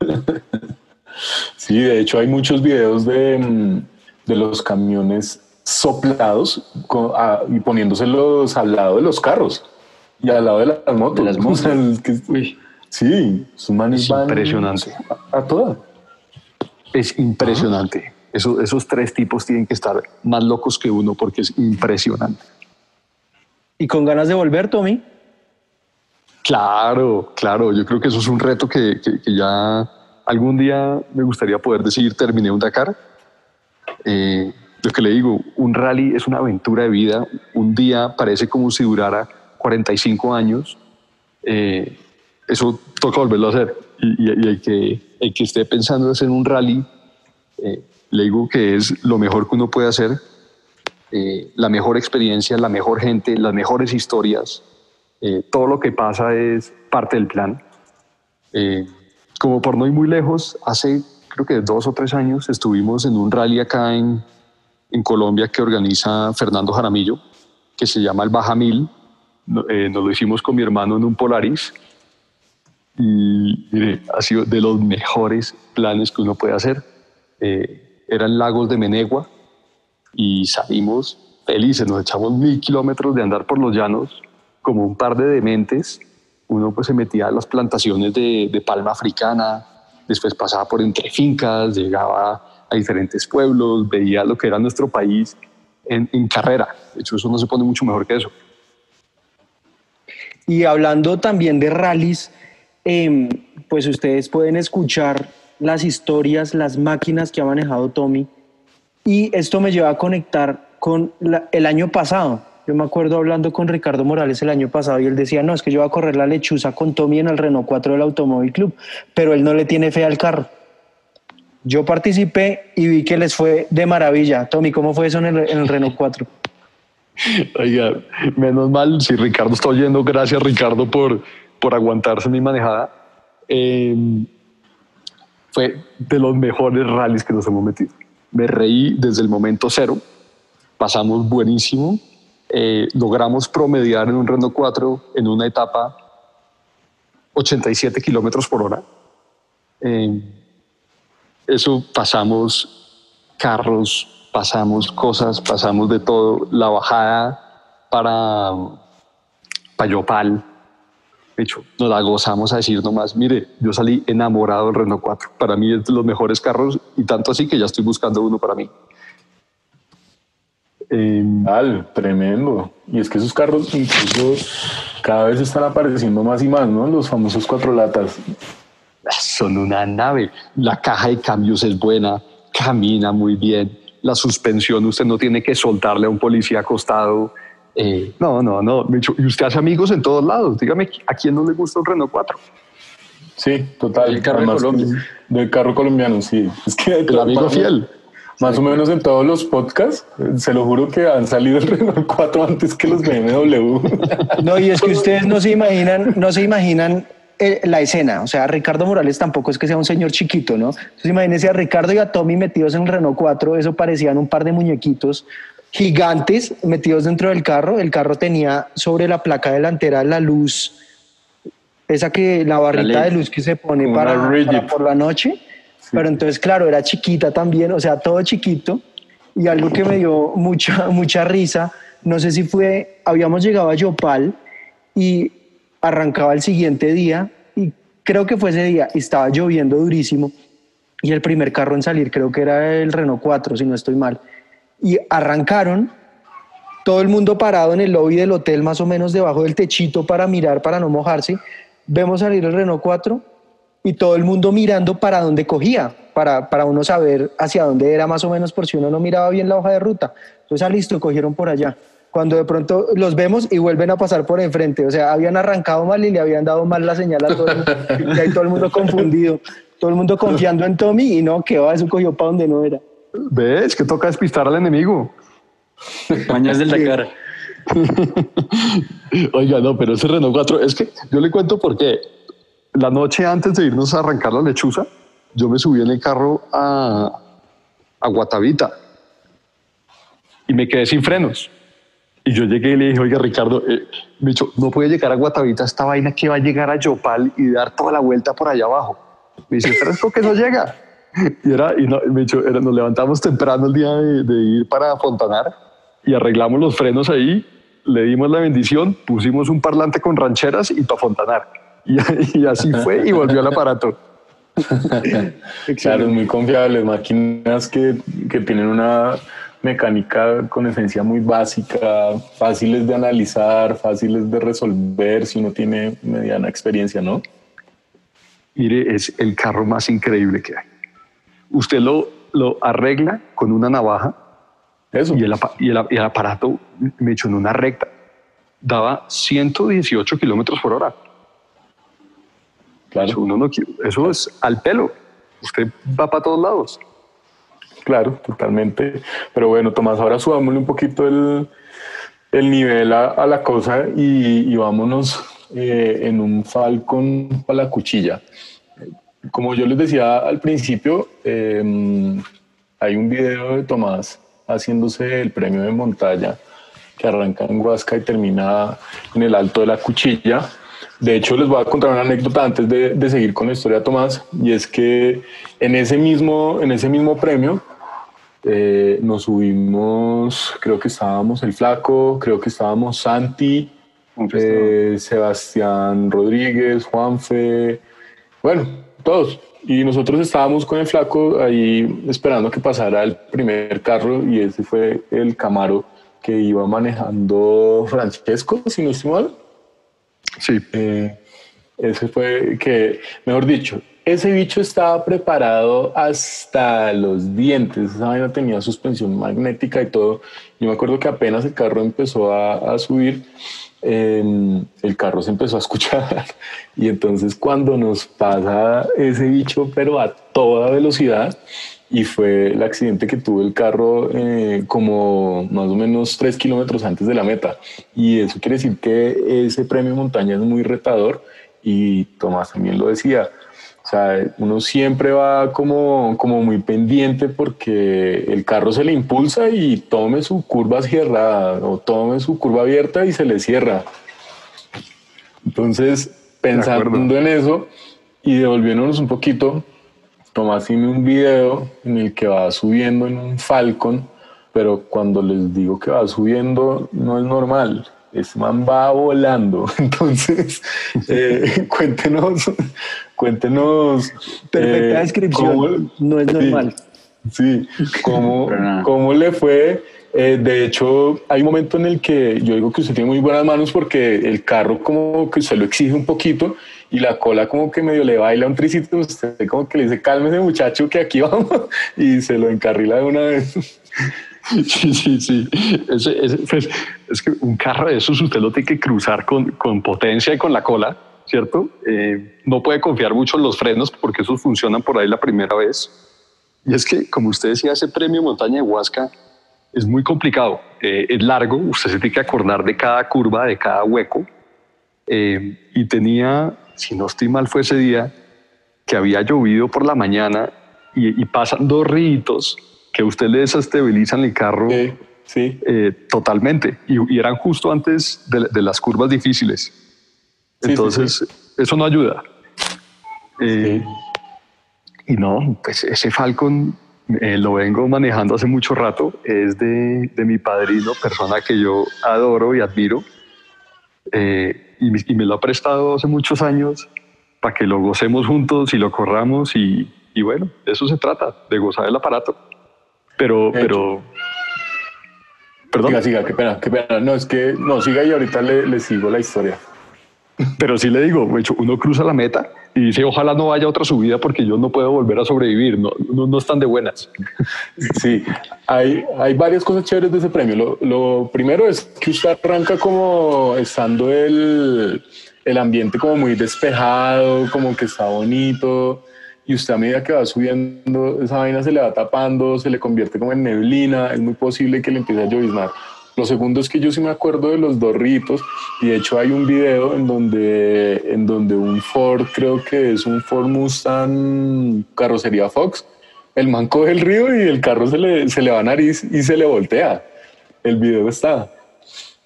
Sí, de hecho hay muchos videos de, mm, de los camiones soplados con, a, y poniéndoselos al lado de los carros y al lado de las motos. De las motos. Sí, sus manes es impresionante. A, a toda. Es impresionante. Eso, esos tres tipos tienen que estar más locos que uno porque es impresionante. ¿Y con ganas de volver, Tommy? Claro, claro. Yo creo que eso es un reto que, que, ya algún día me gustaría poder decir terminé un Dakar. Eh, lo que le digo, un rally es una aventura de vida. Un día parece como si durara 45 años. Eh, eso toca volverlo a hacer. Y, el, que, el que esté pensando en hacer un rally, eh, le digo que es lo mejor que uno puede hacer. la mejor experiencia, la mejor gente, las mejores historias. todo lo que pasa es parte del plan. como por no ir muy lejos, hace creo que dos o tres años estuvimos en un rally acá en, en Colombia que organiza Fernando Jaramillo, que se llama el Baja Mil. Eh, nos lo hicimos con mi hermano en un Polaris. Y mire, ha sido de los mejores planes que uno puede hacer. Eh, eran lagos de Menegua y salimos felices, nos echamos mil kilómetros de andar por los llanos como un par de dementes. Uno pues se metía a las plantaciones de, de palma africana, después pasaba por entre fincas, llegaba a diferentes pueblos, veía lo que era nuestro país en, carrera. De hecho, eso no se pone mucho mejor que eso. Y hablando también de rallies, em, pues ustedes pueden escuchar las historias, las máquinas que ha manejado Tommy. Y esto me lleva a conectar con el año pasado. Yo me acuerdo hablando con Ricardo Morales el año pasado y él decía, no, es que yo voy a correr la lechuza con Tommy en el Renault 4 del Automóvil Club, pero él no le tiene fe al carro. Yo participé y vi que les fue de maravilla. Tommy, ¿cómo fue eso en el, Renault 4? Oiga, menos mal, si Ricardo está oyendo, gracias Ricardo por, por aguantarse mi manejada. Em, fue de los mejores rallies que nos hemos metido. Me reí desde el momento cero, pasamos buenísimo, eh, logramos promediar en un Renault 4 en una etapa 87 kilómetros por hora. Eh, eso pasamos carros, pasamos cosas, pasamos de todo. La bajada para Payopal, de hecho, nos la gozamos a decir nomás, mire, yo salí enamorado del Renault 4. Para mí es de los mejores carros y tanto así que ya estoy buscando uno para mí. Eh, tremendo. Y es que esos carros incluso cada vez están apareciendo más y más, ¿no? Los famosos cuatro latas son una nave. La caja de cambios es buena, camina muy bien. La suspensión, usted no tiene que soltarle a un policía acostado. Eh, no, no, no. Y usted hace amigos en todos lados. Dígame, ¿a quién no le gusta un Renault 4? Sí, total. El carro colombiano. Del carro colombiano, sí. Es que el amigo fiel. Más o menos en todos los podcasts, se lo juro que han salido el Renault 4 antes que los BMW. No, y es que ustedes no se imaginan, no se imaginan eh, la escena. O sea, Ricardo Morales tampoco es que sea un señor chiquito, ¿no? Entonces imagínense a Ricardo y a Tommy metidos en un Renault 4, eso parecían un par de muñequitos gigantes metidos dentro del carro. El carro tenía sobre la placa delantera la luz, esa que la barrita de luz que se pone para, por la noche. Pero entonces, claro, era chiquita también, o sea, todo chiquito. Y algo que me dio mucha, mucha risa, no sé si fue, habíamos llegado a Yopal y arrancaba el siguiente día y creo que fue ese día, estaba lloviendo durísimo y el primer carro en salir creo que era el Renault 4, si no estoy mal. Y arrancaron, todo el mundo parado en el lobby del hotel, más o menos debajo del techito para mirar, para no mojarse. Vemos salir el Renault 4 y todo el mundo mirando para dónde cogía, para, para uno saber hacia dónde era más o menos por si uno no miraba bien la hoja de ruta. Entonces, ah, listo, cogieron por allá cuando de pronto los vemos y vuelven a pasar por enfrente. O sea, habían arrancado mal y le habían dado mal la señal a todo el mundo. y ahí todo el mundo confundido, todo el mundo confiando en Tommy y no, que va, eso cogió para donde no era. ¿Ves? Que toca despistar al enemigo. Mañas del Dakar. Oiga, no, pero ese Renault 4, es que yo le cuento por qué. La noche antes de irnos a arrancar la lechuza, yo me subí en el carro a, a Guatavita y me quedé sin frenos. Y yo llegué y le dije, oiga, Ricardo, eh, me dijo, no puede llegar a Guatavita esta vaina que va a llegar a Yopal y dar toda la vuelta por allá abajo. Me dice, pero es que no llega. Y, era, y no, me dijo, nos levantamos temprano el día de, ir para Fontanar y arreglamos los frenos ahí, le dimos la bendición, pusimos un parlante con rancheras y para Fontanar. Y, y así fue y volvió al aparato. claro, es muy confiable, máquinas que, que tienen una mecánica con esencia muy básica, fáciles de analizar, fáciles de resolver si uno tiene mediana experiencia, ¿no? Mire, es el carro más increíble que hay. Usted lo, lo arregla con una navaja Eso. y el, y el- y el aparato me echó en una recta. Daba 118 kilómetros por hora. Claro. Eso, uno no quiere- eso es al pelo. Usted va para todos lados. Claro, totalmente. Pero bueno, Tomás, ahora subámosle un poquito el, el nivel a, a la cosa y, y vámonos eh, en un Falcon para la cuchilla. Como yo les decía al principio, eh, hay un video de Tomás haciéndose el premio de montaña que arranca en Huasca y termina en el Alto de la Cuchilla. De hecho, les voy a contar una anécdota antes de, de seguir con la historia de Tomás, y es que en ese mismo, en ese mismo premio eh, nos subimos, creo que estábamos el Flaco, creo que estábamos Santi, eh, Sebastián Rodríguez, Juanfe, bueno, todos. Y nosotros estábamos con el Flaco ahí esperando que pasara el primer carro y ese fue el Camaro que iba manejando Francesco, si no estoy mal. Sí. Eh, ese fue que, mejor dicho, ese bicho estaba preparado hasta los dientes. Esa vaina tenía suspensión magnética y todo. Yo me acuerdo que apenas el carro empezó a, a subir, eh, el carro se empezó a escuchar. Y entonces cuando nos pasa ese bicho, pero a toda velocidad, y fue el accidente que tuvo el carro eh, como más o menos tres kilómetros antes de la meta. Y eso quiere decir que ese premio montaña es muy retador y Tomás también lo decía. Sea, uno siempre va como, como muy pendiente porque el carro se le impulsa y tome su curva cerrada o tome su curva abierta y se le cierra. Entonces, pensando en eso y devolviéndonos un poquito, Tomás tiene un video en el que va subiendo en un Falcon, pero cuando les digo que va subiendo no es normal. Ese man va volando. Entonces, eh, cuéntenos, cuéntenos. Perfecta eh, descripción. cómo- no es sí, normal. Sí, ¿cómo, Pero nada. cómo le fue? Eh, de hecho, hay un momento en el que yo digo que usted tiene muy buenas manos porque el carro como que se lo exige un poquito y la cola como que medio le baila un tricito, usted como que le dice, cálmese muchacho que aquí vamos y se lo encarrila de una vez. Sí, sí, sí. Pues, es que un carro de esos usted lo tiene que cruzar con, con potencia y con la cola, ¿cierto? Eh, no puede confiar mucho en los frenos porque esos funcionan por ahí la primera vez. Y es que, como usted decía, ese premio montaña de Huasca es muy complicado. Eh, es largo, usted se tiene que acordar de cada curva, de cada hueco. Eh, y tenía, si no estoy mal, fue ese día que había llovido por la mañana y, y pasan dos ríos que usted le desestabilizan el carro Sí, sí. eh, totalmente y, y eran justo antes de, de las curvas difíciles. Sí, Entonces, eso no ayuda. Eh, Sí. Y no, pues ese Falcon eh, lo vengo manejando hace mucho rato. Es de, de mi padrino, persona que yo adoro y admiro. Y, me- y me lo ha prestado hace muchos años para que lo gocemos juntos y lo corramos. Y, y bueno, de eso se trata, de gozar el aparato. Pero, pero. Perdón. Siga, siga, qué pena, qué pena. No, es que, no, siga y ahorita le, le sigo la historia. Pero sí le digo, de hecho, uno cruza la meta y dice, ojalá no vaya otra subida porque yo no puedo volver a sobrevivir, no, no, no están de buenas. Sí, hay, hay varias cosas chéveres de ese premio. Lo, lo primero es que usted arranca como estando el, el ambiente como muy despejado, como que está bonito, y usted a medida que va subiendo, esa vaina se le va tapando, se le convierte como en neblina, es muy posible que le empiece a lloviznar. Lo segundo es que yo sí me acuerdo de los dos ritos y de hecho hay un video en donde, en donde un Ford, creo que es un Ford Mustang carrocería Fox, el man coge el río y el carro se le, se le va a nariz y se le voltea. El video está.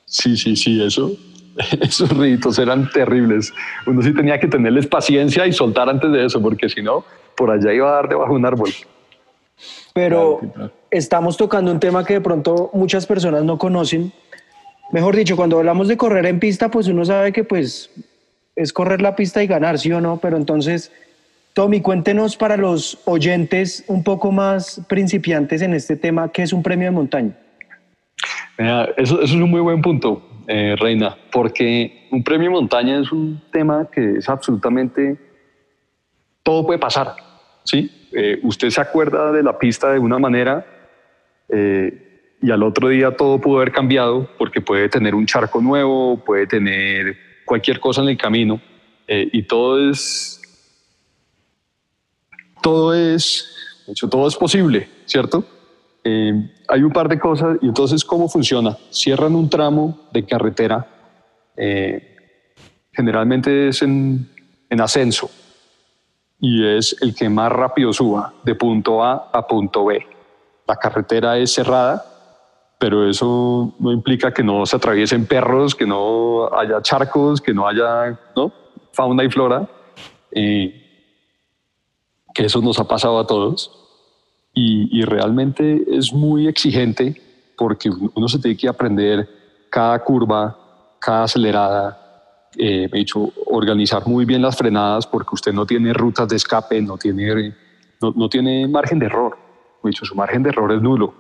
Sí, sí, sí, eso. Esos ritos eran terribles. Uno sí tenía que tenerles paciencia y soltar antes de eso, porque si no, por allá iba a dar debajo de un árbol. Pero estamos tocando un tema que de pronto muchas personas no conocen. Mejor dicho, cuando hablamos de correr en pista, pues uno sabe que pues es correr la pista y ganar, ¿sí o no? Pero entonces Tommy, cuéntenos para los oyentes un poco más principiantes en este tema, ¿qué es un premio de montaña? eso, es un muy buen punto, eh, Reina, porque un premio de montaña es un tema que es absolutamente, todo puede pasar, ¿sí? Eh, usted se acuerda de la pista de una manera eh, y al otro día todo pudo haber cambiado porque puede tener un charco nuevo, puede tener cualquier cosa en el camino y todo es todo es, hecho, todo es posible, ¿cierto? Eh, hay un par de cosas y entonces ¿cómo funciona? Cierran un tramo de carretera, eh, generalmente es en, en ascenso y es el que más rápido suba de punto A a punto B. La carretera es cerrada, pero eso no implica que no se atraviesen perros, que no haya charcos, que no haya fauna y flora. Eh, que eso nos ha pasado a todos y, realmente es muy exigente porque uno se tiene que aprender cada curva, cada acelerada, eh, he dicho, organizar muy bien las frenadas porque usted no tiene rutas de escape, no tiene, no, tiene margen de error. He dicho, su margen de error es nulo.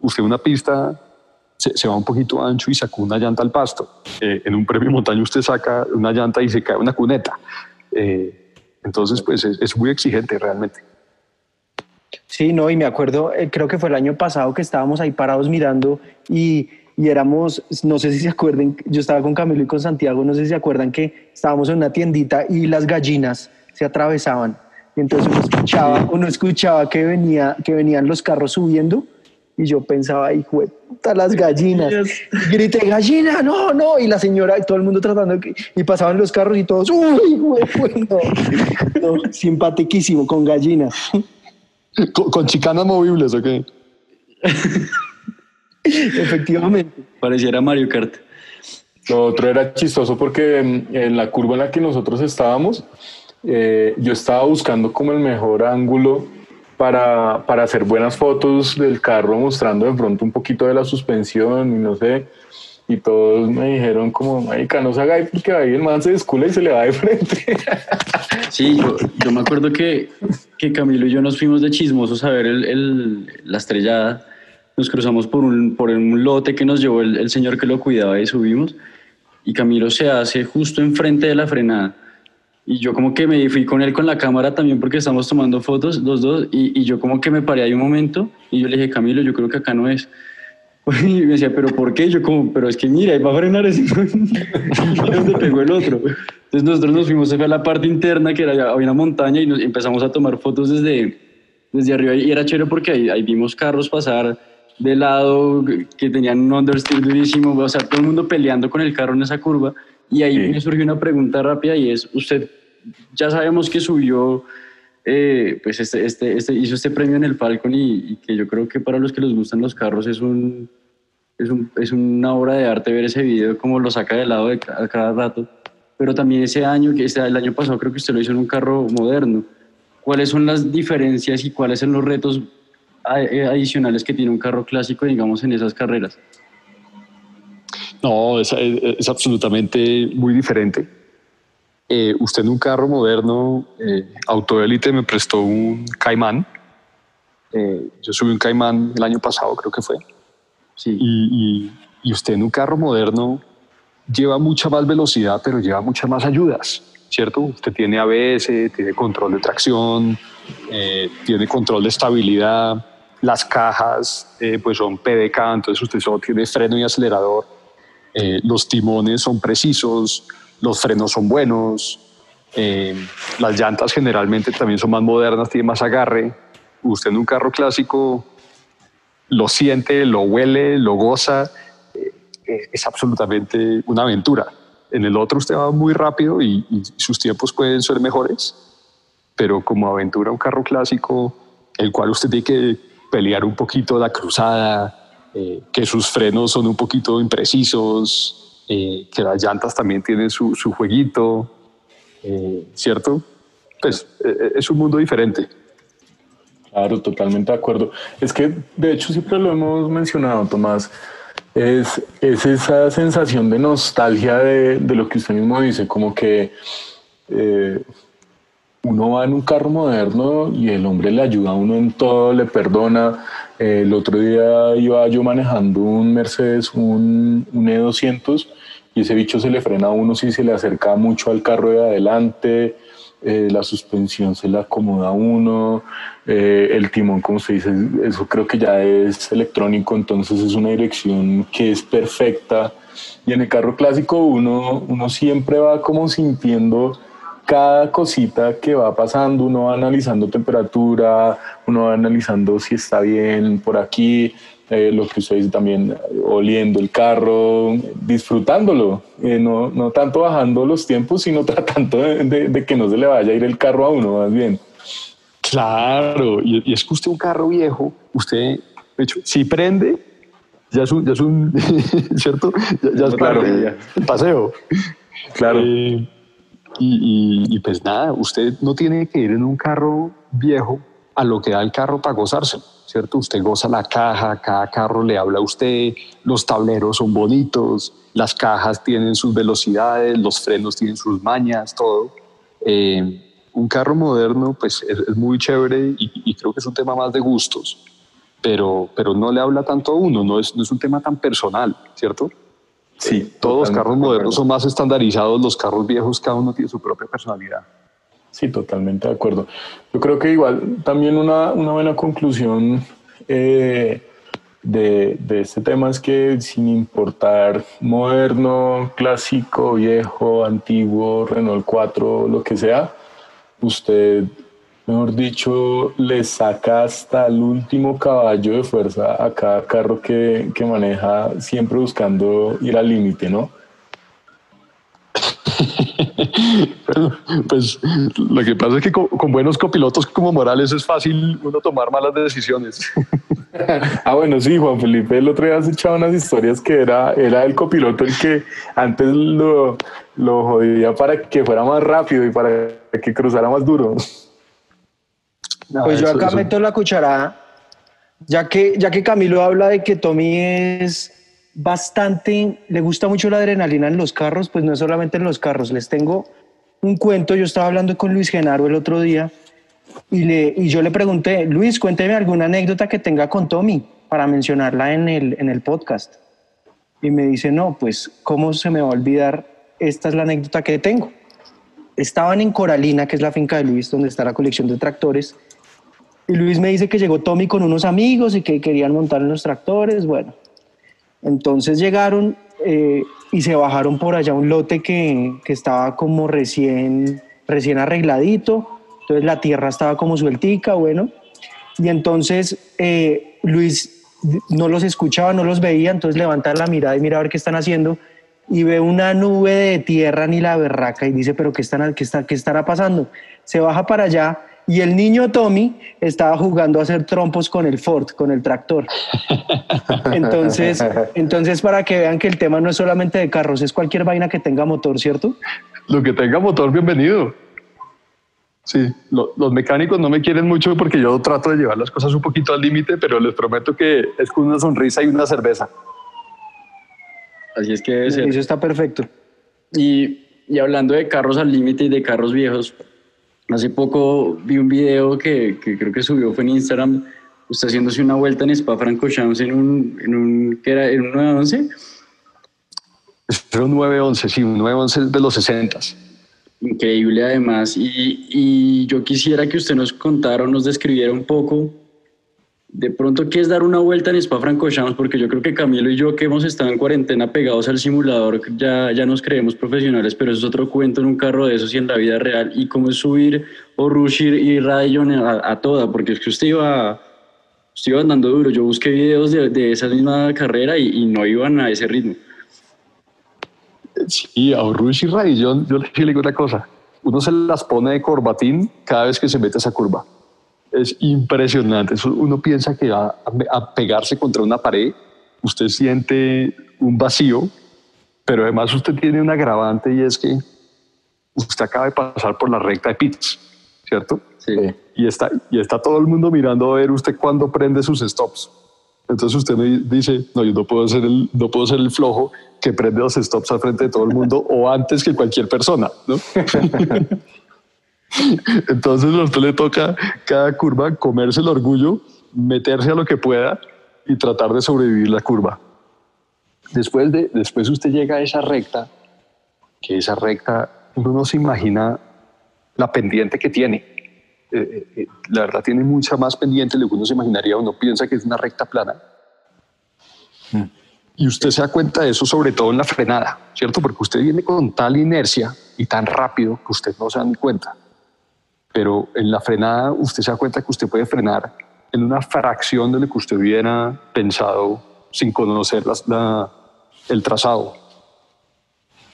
Usted una pista se, va un poquito ancho y saca una llanta al pasto. Eh, en un premio montaña usted saca una llanta y se cae una cuneta. Eh, entonces, pues es, muy exigente realmente. Sí, no, y me acuerdo, eh, creo que fue el año pasado que estábamos ahí parados mirando y, y, éramos, no sé si se acuerdan, yo estaba con Camilo y con Santiago, no sé si se acuerdan que estábamos en una tiendita y las gallinas se atravesaban. Y entonces uno escuchaba, uno escuchaba que, venía, que venían los carros subiendo y yo pensaba, hijo de puta, las gallinas. Y grité, gallina, no, no. Y la señora y todo el mundo tratando, y pasaban los carros y todos, uy, güey, no. con gallinas. ¿Con, chicanas movibles o qué? Efectivamente. Pareciera Mario Kart. Lo otro era chistoso porque en la curva en la que nosotros estábamos, eh, yo estaba buscando como el mejor ángulo para, para, hacer buenas fotos del carro mostrando de pronto un poquito de la suspensión y no sé. Y todos me dijeron como, marica, no se haga ahí porque ahí el man se descula y se le va de frente. Sí, yo, me acuerdo que, que, Camilo y yo nos fuimos de chismosos a ver el, el, la estrellada. Nos cruzamos por un, por un lote que nos llevó el, el señor que lo cuidaba y subimos. Y Camilo se hace justo enfrente de la frenada y yo como que me fui con él con la cámara también porque estamos tomando fotos los dos y, y, yo como que me paré ahí un momento y yo le dije, Camilo, yo creo que acá no es. Y me decía, ¿pero por qué? Yo como, pero es que mira, ahí va a frenar ese. donde pegó el otro. Entonces nosotros nos fuimos a la parte interna que era, había una montaña y nos empezamos a tomar fotos desde, desde arriba y era chévere porque ahí, ahí vimos carros pasar de lado que tenían un understeer durísimo, o sea, todo el mundo peleando con el carro en esa curva. Y ahí me surgió una pregunta rápida y es, ¿usted ya sabemos que subió, eh, pues este, este, este, hizo este premio en el Falcon y, que yo creo que para los que les gustan los carros es un, es, un, es una obra de arte ver ese video como lo saca de lado de cada, cada rato. Pero también ese año, que el año pasado creo que usted lo hizo en un carro moderno. ¿Cuáles son las diferencias y cuáles son los retos eh, adicionales que tiene un carro clásico, digamos, en esas carreras? No, es, es absolutamente muy diferente eh, usted en un carro moderno, eh, Autoélite me prestó un Caimán. Eh, yo subí un Caimán el año pasado, creo que fue. Sí. Y, y, usted en un carro moderno lleva mucha más velocidad, pero lleva muchas más ayudas, ¿cierto? Usted tiene ABS, tiene control de tracción, eh, tiene control de estabilidad, las cajas pues son PDK, entonces usted solo tiene freno y acelerador, los timones son precisos, los frenos son buenos, eh, las llantas generalmente también son más modernas, tienen más agarre. Usted en un carro clásico lo siente, lo huele, lo goza, eh, es absolutamente una aventura. En el otro usted va muy rápido y, sus tiempos pueden ser mejores, pero como aventura un carro clásico, el cual usted tiene que pelear un poquito la cruzada, eh, que sus frenos son un poquito imprecisos, eh, que las llantas también tienen su, su jueguito, eh, ¿cierto? Pues eh, es un mundo diferente. Claro, totalmente de acuerdo. Es que, de hecho, siempre lo hemos mencionado, Tomás, es, es esa sensación de nostalgia de, de, lo que usted mismo dice, como que uno va en un carro moderno y el hombre le ayuda a uno en todo, le perdona. El otro día iba yo manejando un Mercedes, un, un E200, y ese bicho se le frena a uno si se le acerca mucho al carro de adelante. Eh, la suspensión se le acomoda a uno, eh, el timón, como se dice, eso creo que ya es electrónico, entonces es una dirección que es perfecta. Y en el carro clásico uno, uno siempre va como sintiendo cada cosita que va pasando, uno va analizando temperatura, uno va analizando si está bien por aquí, eh, lo que usted dice también, oliendo el carro, disfrutándolo, eh, no, no, tanto bajando los tiempos, sino tratando de, que no se le vaya a ir el carro a uno, más bien. Claro, y, es que usted un carro viejo, usted, de hecho, si prende, ya es un, ya es un ¿cierto? Ya, es claro, el paseo. Claro. Eh, y, y, pues nada, usted no tiene que ir en un carro viejo a lo que da el carro para gozarse ¿cierto? Usted goza la caja, cada carro le habla a usted, los tableros son bonitos, las cajas tienen sus velocidades, los frenos tienen sus mañas, todo. Eh, un carro moderno pues es, muy chévere y, creo que es un tema más de gustos, pero, pero no le habla tanto a uno, no es, no es un tema tan personal, ¿cierto? Sí, todos los carros modernos son más estandarizados, los carros viejos cada uno tiene su propia personalidad. Sí, totalmente de acuerdo. Yo creo que igual también una, una buena conclusión eh, de, de, este tema es que sin importar moderno, clásico, viejo, antiguo, Renault 4, lo que sea, usted, mejor dicho, le saca hasta el último caballo de fuerza a cada carro que, que maneja, siempre buscando ir al límite, ¿no? pues lo que pasa es que con, buenos copilotos como Morales es fácil uno tomar malas decisiones. ah, bueno, sí, Juan Felipe, el otro día se echaba unas historias que era, era el copiloto el que antes lo, lo jodía para que fuera más rápido y para que cruzara más duro. Pues yo acá meto la cucharada, ya que, ya que Camilo habla de que Tommy es bastante, le gusta mucho la adrenalina en los carros, pues no es solamente en los carros. Les tengo un cuento, yo estaba hablando con Luis Genaro el otro día y, le, y yo le pregunté, Luis, cuénteme alguna anécdota que tenga con Tommy para mencionarla en el, en el podcast. Y me dice, no, pues, ¿cómo se me va a olvidar? Esta es la anécdota que tengo. Estaban en Coralina, que es la finca de Luis, donde está la colección de tractores. Y Luis me dice que llegó Tommy con unos amigos y que querían montar en los tractores. Bueno, entonces llegaron eh, y se bajaron por allá un lote que, que, estaba como recién, recién arregladito, entonces la tierra estaba como sueltica, bueno, y entonces eh, Luis no los escuchaba, no los veía, entonces levanta la mirada y mira a ver qué están haciendo y ve una nube de tierra ni la berraca y dice, pero ¿qué, están, qué, está, qué estará pasando? Se baja para allá y el niño Tommy estaba jugando a hacer trompos con el Ford, con el tractor. Entonces, entonces para que vean que el tema no es solamente de carros, es cualquier vaina que tenga motor, ¿cierto? Lo que tenga motor, bienvenido. Sí, los mecánicos no me quieren mucho porque yo trato de llevar las cosas un poquito al límite, pero les prometo que es con una sonrisa y una cerveza. Así es que Eso está perfecto. Y, y hablando de carros al límite y de carros viejos, Hace poco vi un video que, que, creo que subió fue en Instagram, usted haciéndose una vuelta en Spa Francorchamps en un, en un, ¿qué era? ¿En un 911? Era un 911, sí, un 911 de los 60. Increíble además. Y, y yo quisiera que usted nos contara o nos describiera un poco de pronto qué es dar una vuelta en Spa Francorchamps, porque yo creo que Camilo y yo que hemos estado en cuarentena pegados al simulador, ya, ya nos creemos profesionales, pero eso es otro cuento en un carro de esos y en la vida real, y cómo es subir o rushir y Radillon a, a, toda, porque es que usted iba, usted iba andando duro, yo busqué videos de, de esa misma carrera y, y, no iban a ese ritmo. Sí, a Rush y Radillon, yo le digo una cosa, uno se las pone de corbatín cada vez que se mete esa curva es impresionante. uno piensa que va a pegarse contra una pared, usted siente un vacío, pero además usted tiene un agravante y es que usted acaba de pasar por la recta de pits, ¿cierto? Sí. Y está, y está todo el mundo mirando a ver usted cuándo prende sus stops. Entonces usted me dice, no, yo no puedo ser el, no puedo ser el flojo que prende los stops al frente de todo el mundo o antes que cualquier persona, ¿no? Entonces a usted le toca cada curva comerse el orgullo, meterse a lo que pueda y tratar de sobrevivir la curva. Después, de, después usted llega a esa recta, que esa recta, uno no se imagina la pendiente que tiene. Eh, eh, eh, la verdad tiene mucha más pendiente de lo que uno se imaginaría. Uno piensa que es una recta plana. Mm. Y usted se da cuenta de eso sobre todo en la frenada, ¿cierto? Porque usted viene con tal inercia y tan rápido que usted no se da ni cuenta. Pero en la frenada usted se da cuenta que usted puede frenar en una fracción de lo que usted hubiera pensado sin conocer la, el trazado.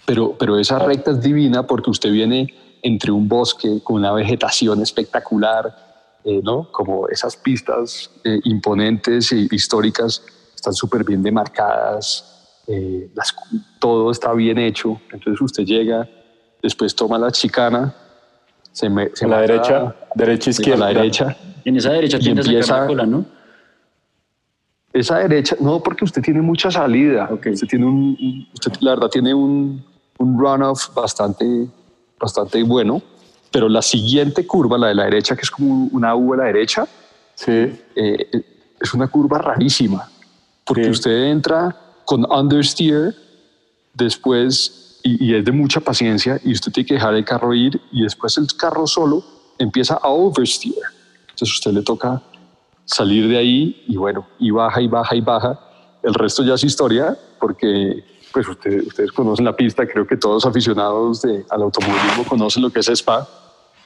Pero, pero esa recta es divina porque usted viene entre un bosque con una vegetación espectacular, eh, ¿no? Como esas pistas eh, imponentes e históricas están súper bien demarcadas, eh, las, todo está bien hecho. Entonces usted llega, después toma la chicana, se, me, se la derecha, derecha izquierda, a la derecha. En esa derecha tiene empieza, la cola, ¿no? Esa derecha, no, porque usted tiene mucha salida. Okay. Usted tiene un, usted la verdad tiene un, un runoff bastante, bastante bueno, pero la siguiente curva, la de la derecha, que es como una U a la derecha, sí. Eh, es una curva rarísima, porque usted entra con understeer, después, y, es de mucha paciencia, y usted tiene que dejar el carro ir, y después el carro solo empieza a oversteer. Entonces usted le toca salir de ahí y bueno, y baja y baja y baja. El resto ya es historia porque pues ustedes conocen la pista, creo que todos aficionados de, al automovilismo conocen lo que es Spa,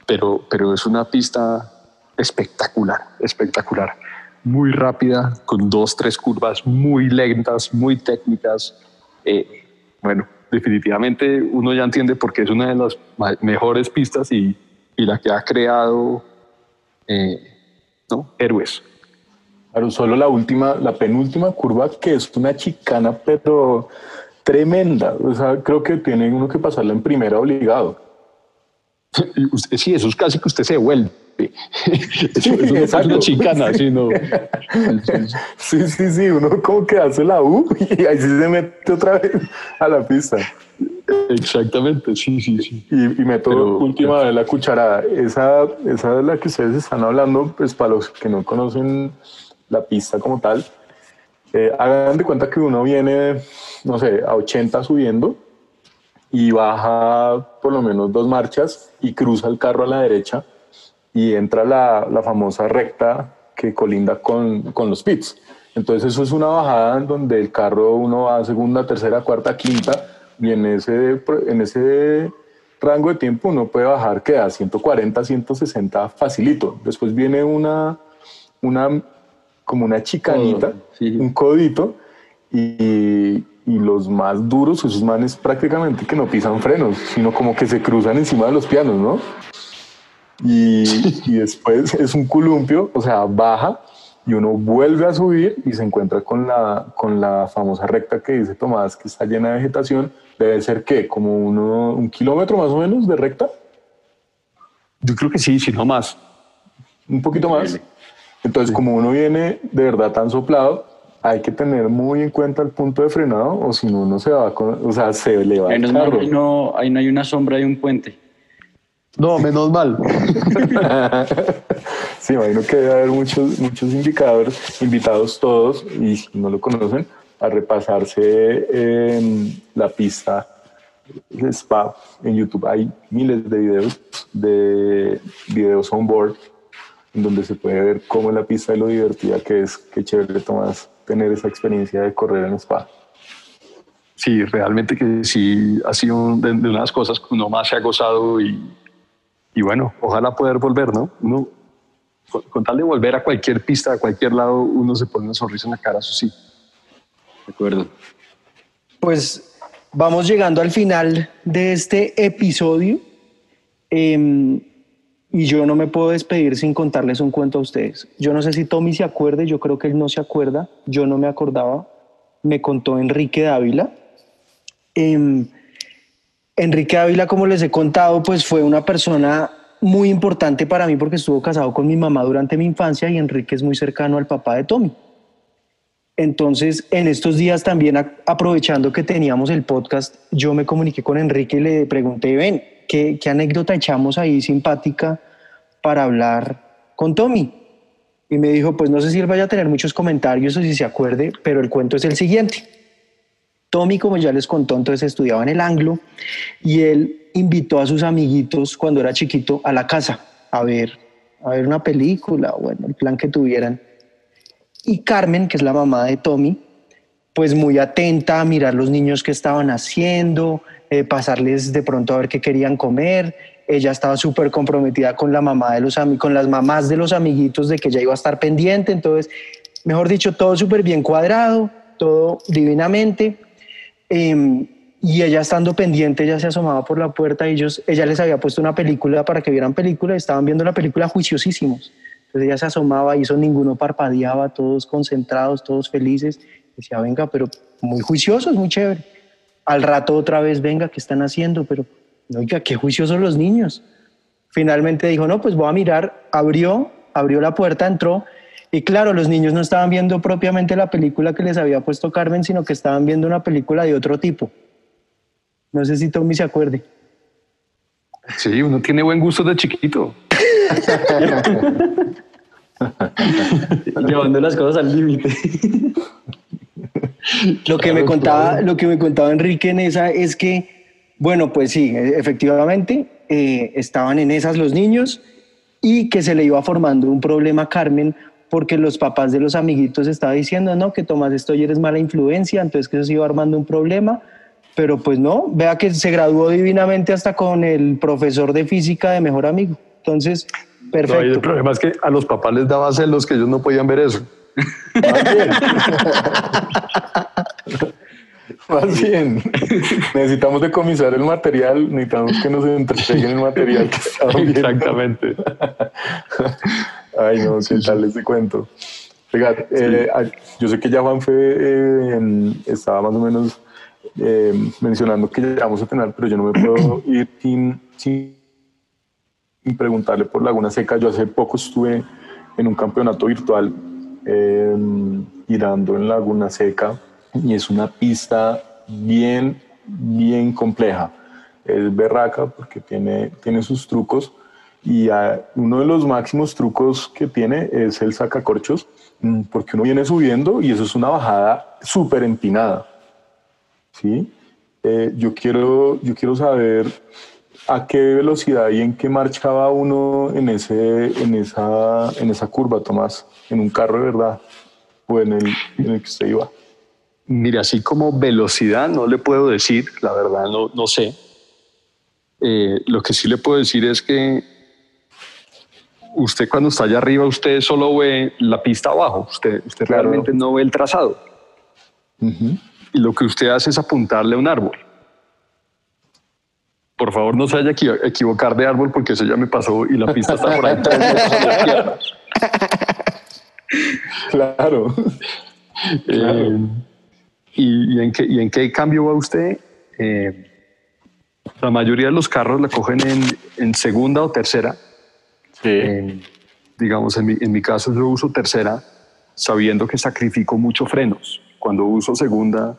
pero, pero es una pista espectacular, espectacular, muy rápida, con dos, tres curvas muy lentas, muy técnicas. Eh, bueno, definitivamente uno ya entiende por qué es una de las mejores pistas y, y la que ha creado eh, ¿no? héroes. Claro, solo la última, la penúltima curva, que es una chicana, pero tremenda. O sea, creo que tiene uno que pasarla en primera obligado. Sí, eso es casi que usted se vuelve. Eso no es una chicana, sino... Sí, sí, sí, uno como que hace la U y ahí sí se mete otra vez a la pista. Exactamente, sí, sí, sí. Y, y meto última vez la cucharada. Esa, esa de la que ustedes están hablando, pues para los que no conocen la pista como tal, eh, hagan de cuenta que uno viene, no sé, a 80 subiendo y baja por lo menos dos marchas y cruza el carro a la derecha y entra la, la famosa recta que colinda con, con, los pits. Entonces eso es una bajada en donde el carro uno va a segunda, tercera, cuarta, quinta y en ese, en ese rango de tiempo uno puede bajar que a 140, 160 facilito. Después viene una, una como una chicanita, un codito, y, y, los más duros, esos manes prácticamente que no pisan frenos, sino como que se cruzan encima de los pianos, ¿no? Y, y después es un columpio, o sea, baja y uno vuelve a subir y se encuentra con la, con la famosa recta que dice Tomás, que está llena de vegetación. Debe ser que como uno, un kilómetro más o menos de recta. Yo creo que sí, si no más. Un poquito más. Entonces, como uno viene de verdad tan soplado, hay que tener muy en cuenta el punto de frenado o si no, uno se va con, o sea, se le va el carro. Ahí no, ahí no hay una sombra, hay un puente. No, menos mal. sí, imagino que debe haber muchos, muchos indicadores, invitados todos, y si no lo conocen, a repasarse en la pista de Spa en YouTube. Hay miles de videos, de videos on board en donde se puede ver cómo es la pista y lo divertida que es. Qué chévere, Tomás, tener esa experiencia de correr en spa. Sí, realmente que sí ha sido de, de unas cosas que uno más se ha gozado y, y bueno, ojalá poder volver, ¿no? Uno, con, con, tal de volver a cualquier pista, a cualquier lado, uno se pone una sonrisa en la cara, eso sí. De acuerdo. Pues vamos llegando al final de este episodio. Eh, y yo no me puedo despedir sin contarles un cuento a ustedes. Yo no sé si Tommy se acuerde, yo creo que él no se acuerda, yo no me acordaba. Me contó Enrique Dávila. Eh, Enrique Dávila, como les he contado, pues fue una persona muy importante para mí porque estuvo casado con mi mamá durante mi infancia y Enrique es muy cercano al papá de Tommy. Entonces, en estos días también aprovechando que teníamos el podcast, yo me comuniqué con Enrique y le pregunté, ven, ¿qué, qué anécdota echamos ahí simpática para hablar con Tommy? Y me dijo, pues no sé si él vaya a tener muchos comentarios o si se acuerde, pero el cuento es el siguiente. Tommy, como ya les contó, entonces estudiaba en el Anglo y él invitó a sus amiguitos cuando era chiquito a la casa a ver, a ver una película, bueno, el plan que tuvieran. Y Carmen, que es la mamá de Tommy, pues muy atenta a mirar los niños que estaban haciendo, eh, pasarles de pronto a ver qué querían comer. Ella estaba súper comprometida con la mamá de los con las mamás de los amiguitos de que ya iba a estar pendiente. Entonces, mejor dicho, todo súper bien cuadrado, todo divinamente. Em, y ella estando pendiente, ella se asomaba por la puerta y ellos, ella les había puesto una película para que vieran película estaban viendo la película juiciosísimos. Entonces ella se asomaba y eso ninguno parpadeaba, todos concentrados, todos felices. Decía, venga, pero muy juiciosos, muy chévere. Al rato otra vez, venga, ¿qué están haciendo? Pero, oiga, qué juiciosos los niños. Finalmente dijo, no, pues voy a mirar. Abrió, abrió la puerta, entró y claro, los niños no estaban viendo propiamente la película que les había puesto Carmen, sino que estaban viendo una película de otro tipo. No sé si Tommy se acuerde. Sí, uno tiene buen gusto de chiquito. Llevando las cosas al límite. lo que me contaba, lo que me contaba Enrique en esa es que, bueno, pues sí, efectivamente, eh, estaban en esas los niños y que se le iba formando un problema a Carmen porque los papás de los amiguitos estaban diciendo, no, que Tomás estoy eres mala influencia, entonces que eso se iba armando un problema, pero pues no, vea que se graduó divinamente hasta con el profesor de física de mejor amigo. Entonces, perfecto. el problema es que a los papás les daba celos que ellos no podían ver eso. Más bien, necesitamos decomisar el material, necesitamos que nos entreguen el material que viendo. Exactamente. Ay, no, ¿qué tal ese cuento? Fíjate, eh, yo sé que ya Juan fue, eh, estaba más o menos eh, mencionando que ya vamos a tener, pero yo no me puedo ir sin, sin, preguntarle por Laguna Seca. Yo hace poco estuve en un campeonato virtual girando en Laguna Seca y es una pista bien, bien compleja. Es berraca porque tiene, tiene sus trucos y uno de los máximos trucos que tiene es el sacacorchos, mm, porque uno viene subiendo y eso es una bajada súper empinada. ¿sí? Eh, yo, quiero, yo quiero saber a qué velocidad y en qué marchaba uno en, ese, en, esa, en esa curva, Tomás, en un carro de verdad o en el, en el que usted iba. Mire, así como velocidad no le puedo decir, la verdad no, no sé. Eh, lo que sí le puedo decir es que usted cuando está allá arriba, usted solo ve la pista abajo, usted, usted realmente no ve el trazado. Y lo que usted hace es apuntarle a un árbol. Por favor, no se vaya a equivocar de árbol porque eso ya me pasó y la pista está por ahí. claro. Eh, ¿y, en qué, ¿y, en qué, cambio va usted? Eh, la mayoría de los carros la cogen en, en segunda o tercera eh, digamos, en mi, en mi, caso yo uso tercera sabiendo que sacrifico mucho frenos. Cuando uso segunda,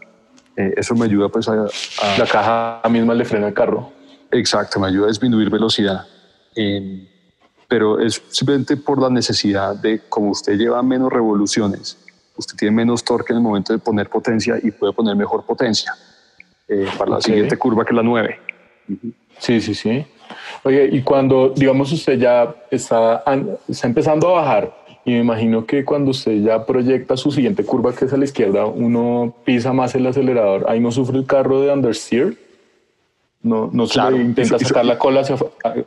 eh, eso me ayuda pues a, La caja misma le frena el carro. Exacto, me ayuda a disminuir velocidad. Em, pero es simplemente por la necesidad de, como usted lleva menos revoluciones, usted tiene menos torque en el momento de poner potencia y puede poner mejor potencia eh, para la siguiente curva que la 9. Sí, sí, sí. Oye, y cuando, digamos, usted ya está, está empezando a bajar, y me imagino que cuando usted ya proyecta su siguiente curva, que es a la izquierda, uno pisa más el acelerador, ahí no sufre el carro de understeer, no, no se intenta sacar la cola hacia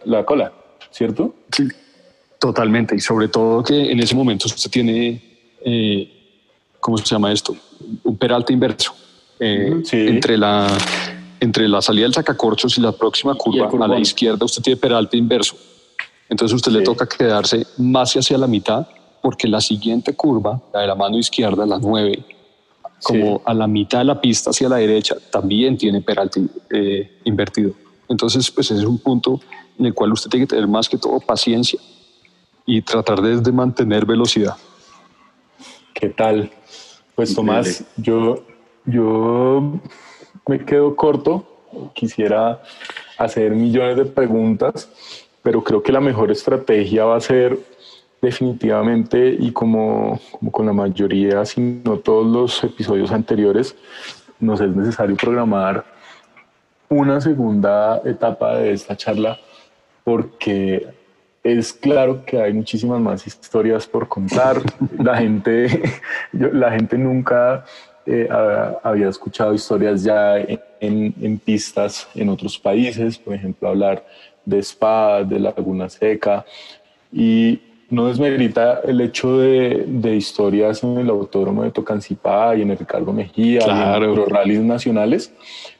la cola, ¿cierto? Sí, totalmente, y sobre todo que en ese momento usted tiene, eh, ¿cómo se llama esto? Un peralte inverso. Eh, entre la entre la salida del sacacorchos y la próxima curva a la izquierda usted tiene peralte inverso. Entonces a usted le toca quedarse más hacia la mitad porque la siguiente curva, la de la mano izquierda, la 9, como a la mitad de la pista hacia la derecha, también tiene peralte eh, invertido. Entonces, pues ese es un punto en el cual usted tiene que tener más que todo paciencia y tratar de, de mantener velocidad. ¿Qué tal? Pues Tomás, yo, yo me quedo corto. Quisiera hacer millones de preguntas, pero creo que la mejor estrategia va a ser definitivamente y como, como con la mayoría, si no todos los episodios anteriores, nos es necesario programar una segunda etapa de esta charla porque es claro que hay muchísimas más historias por contar. La gente, la gente nunca eh, había escuchado historias ya en, en, pistas en otros países, por ejemplo, hablar de Spa, de Laguna Seca, y no desmerita el hecho de, de historias en el Autódromo de Tocancipá y en el Ricardo Mejía, y en los rallies nacionales,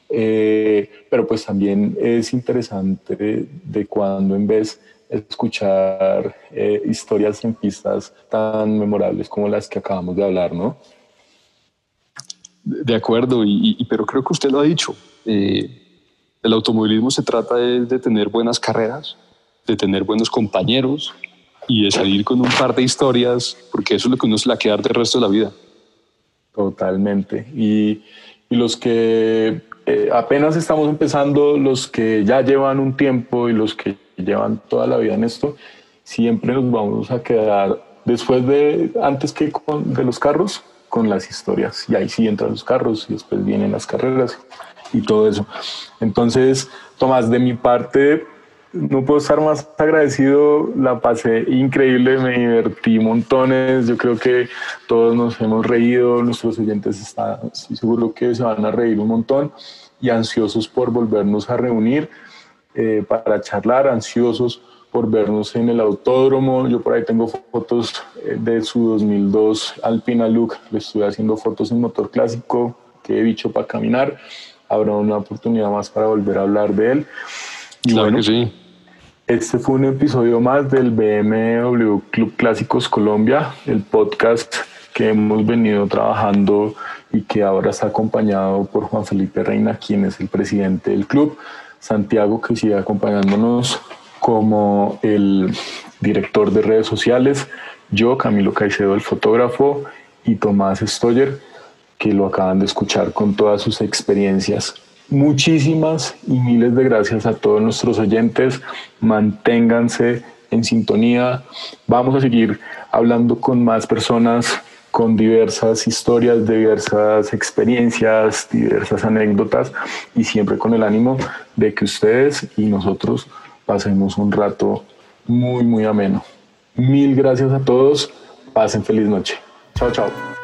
eh, pero pues también es interesante de, cuando en vez escuchar eh, historias en pistas tan memorables como las que acabamos de hablar, ¿no? De acuerdo, y, pero creo que usted lo ha dicho. Eh, el automovilismo se trata de, de, tener buenas carreras, de tener buenos compañeros y de salir con un par de historias, porque eso es lo que uno se la queda del resto de la vida. Totalmente. Y, y los que eh, apenas estamos empezando, los que ya llevan un tiempo y los que llevan toda la vida en esto, siempre nos vamos a quedar después de, antes que con, de los carros, con las historias. Y ahí sí entran los carros y después vienen las carreras y todo eso. Entonces, Tomás, de mi parte, no puedo estar más agradecido, la pasé increíble, me divertí montones, yo creo que todos nos hemos reído, nuestros oyentes están, seguro que se van a reír un montón y ansiosos por volvernos a reunir eh, para charlar, ansiosos por vernos en el autódromo. Yo por ahí tengo fotos eh, de su 2002 Alpina Look, le estuve haciendo fotos en motor clásico, que he dicho para caminar. Habrá una oportunidad más para volver a hablar de él. Y bueno, que sí. Este fue un episodio más del BMW Club Clásicos Colombia, el podcast que hemos venido trabajando y que ahora está acompañado por Juan Felipe Reina, quien es el presidente del club, Santiago, que sigue acompañándonos como el director de redes sociales, yo, Camilo Caicedo, el fotógrafo, y Tomás Stoyer, que lo acaban de escuchar con todas sus experiencias. Muchísimas y miles de gracias a todos nuestros oyentes. Manténganse en sintonía. Vamos a seguir hablando con más personas con diversas historias, diversas experiencias, diversas anécdotas y siempre con el ánimo de que ustedes y nosotros pasemos un rato muy, muy ameno. Mil gracias a todos. Pasen feliz noche. Chao, chao.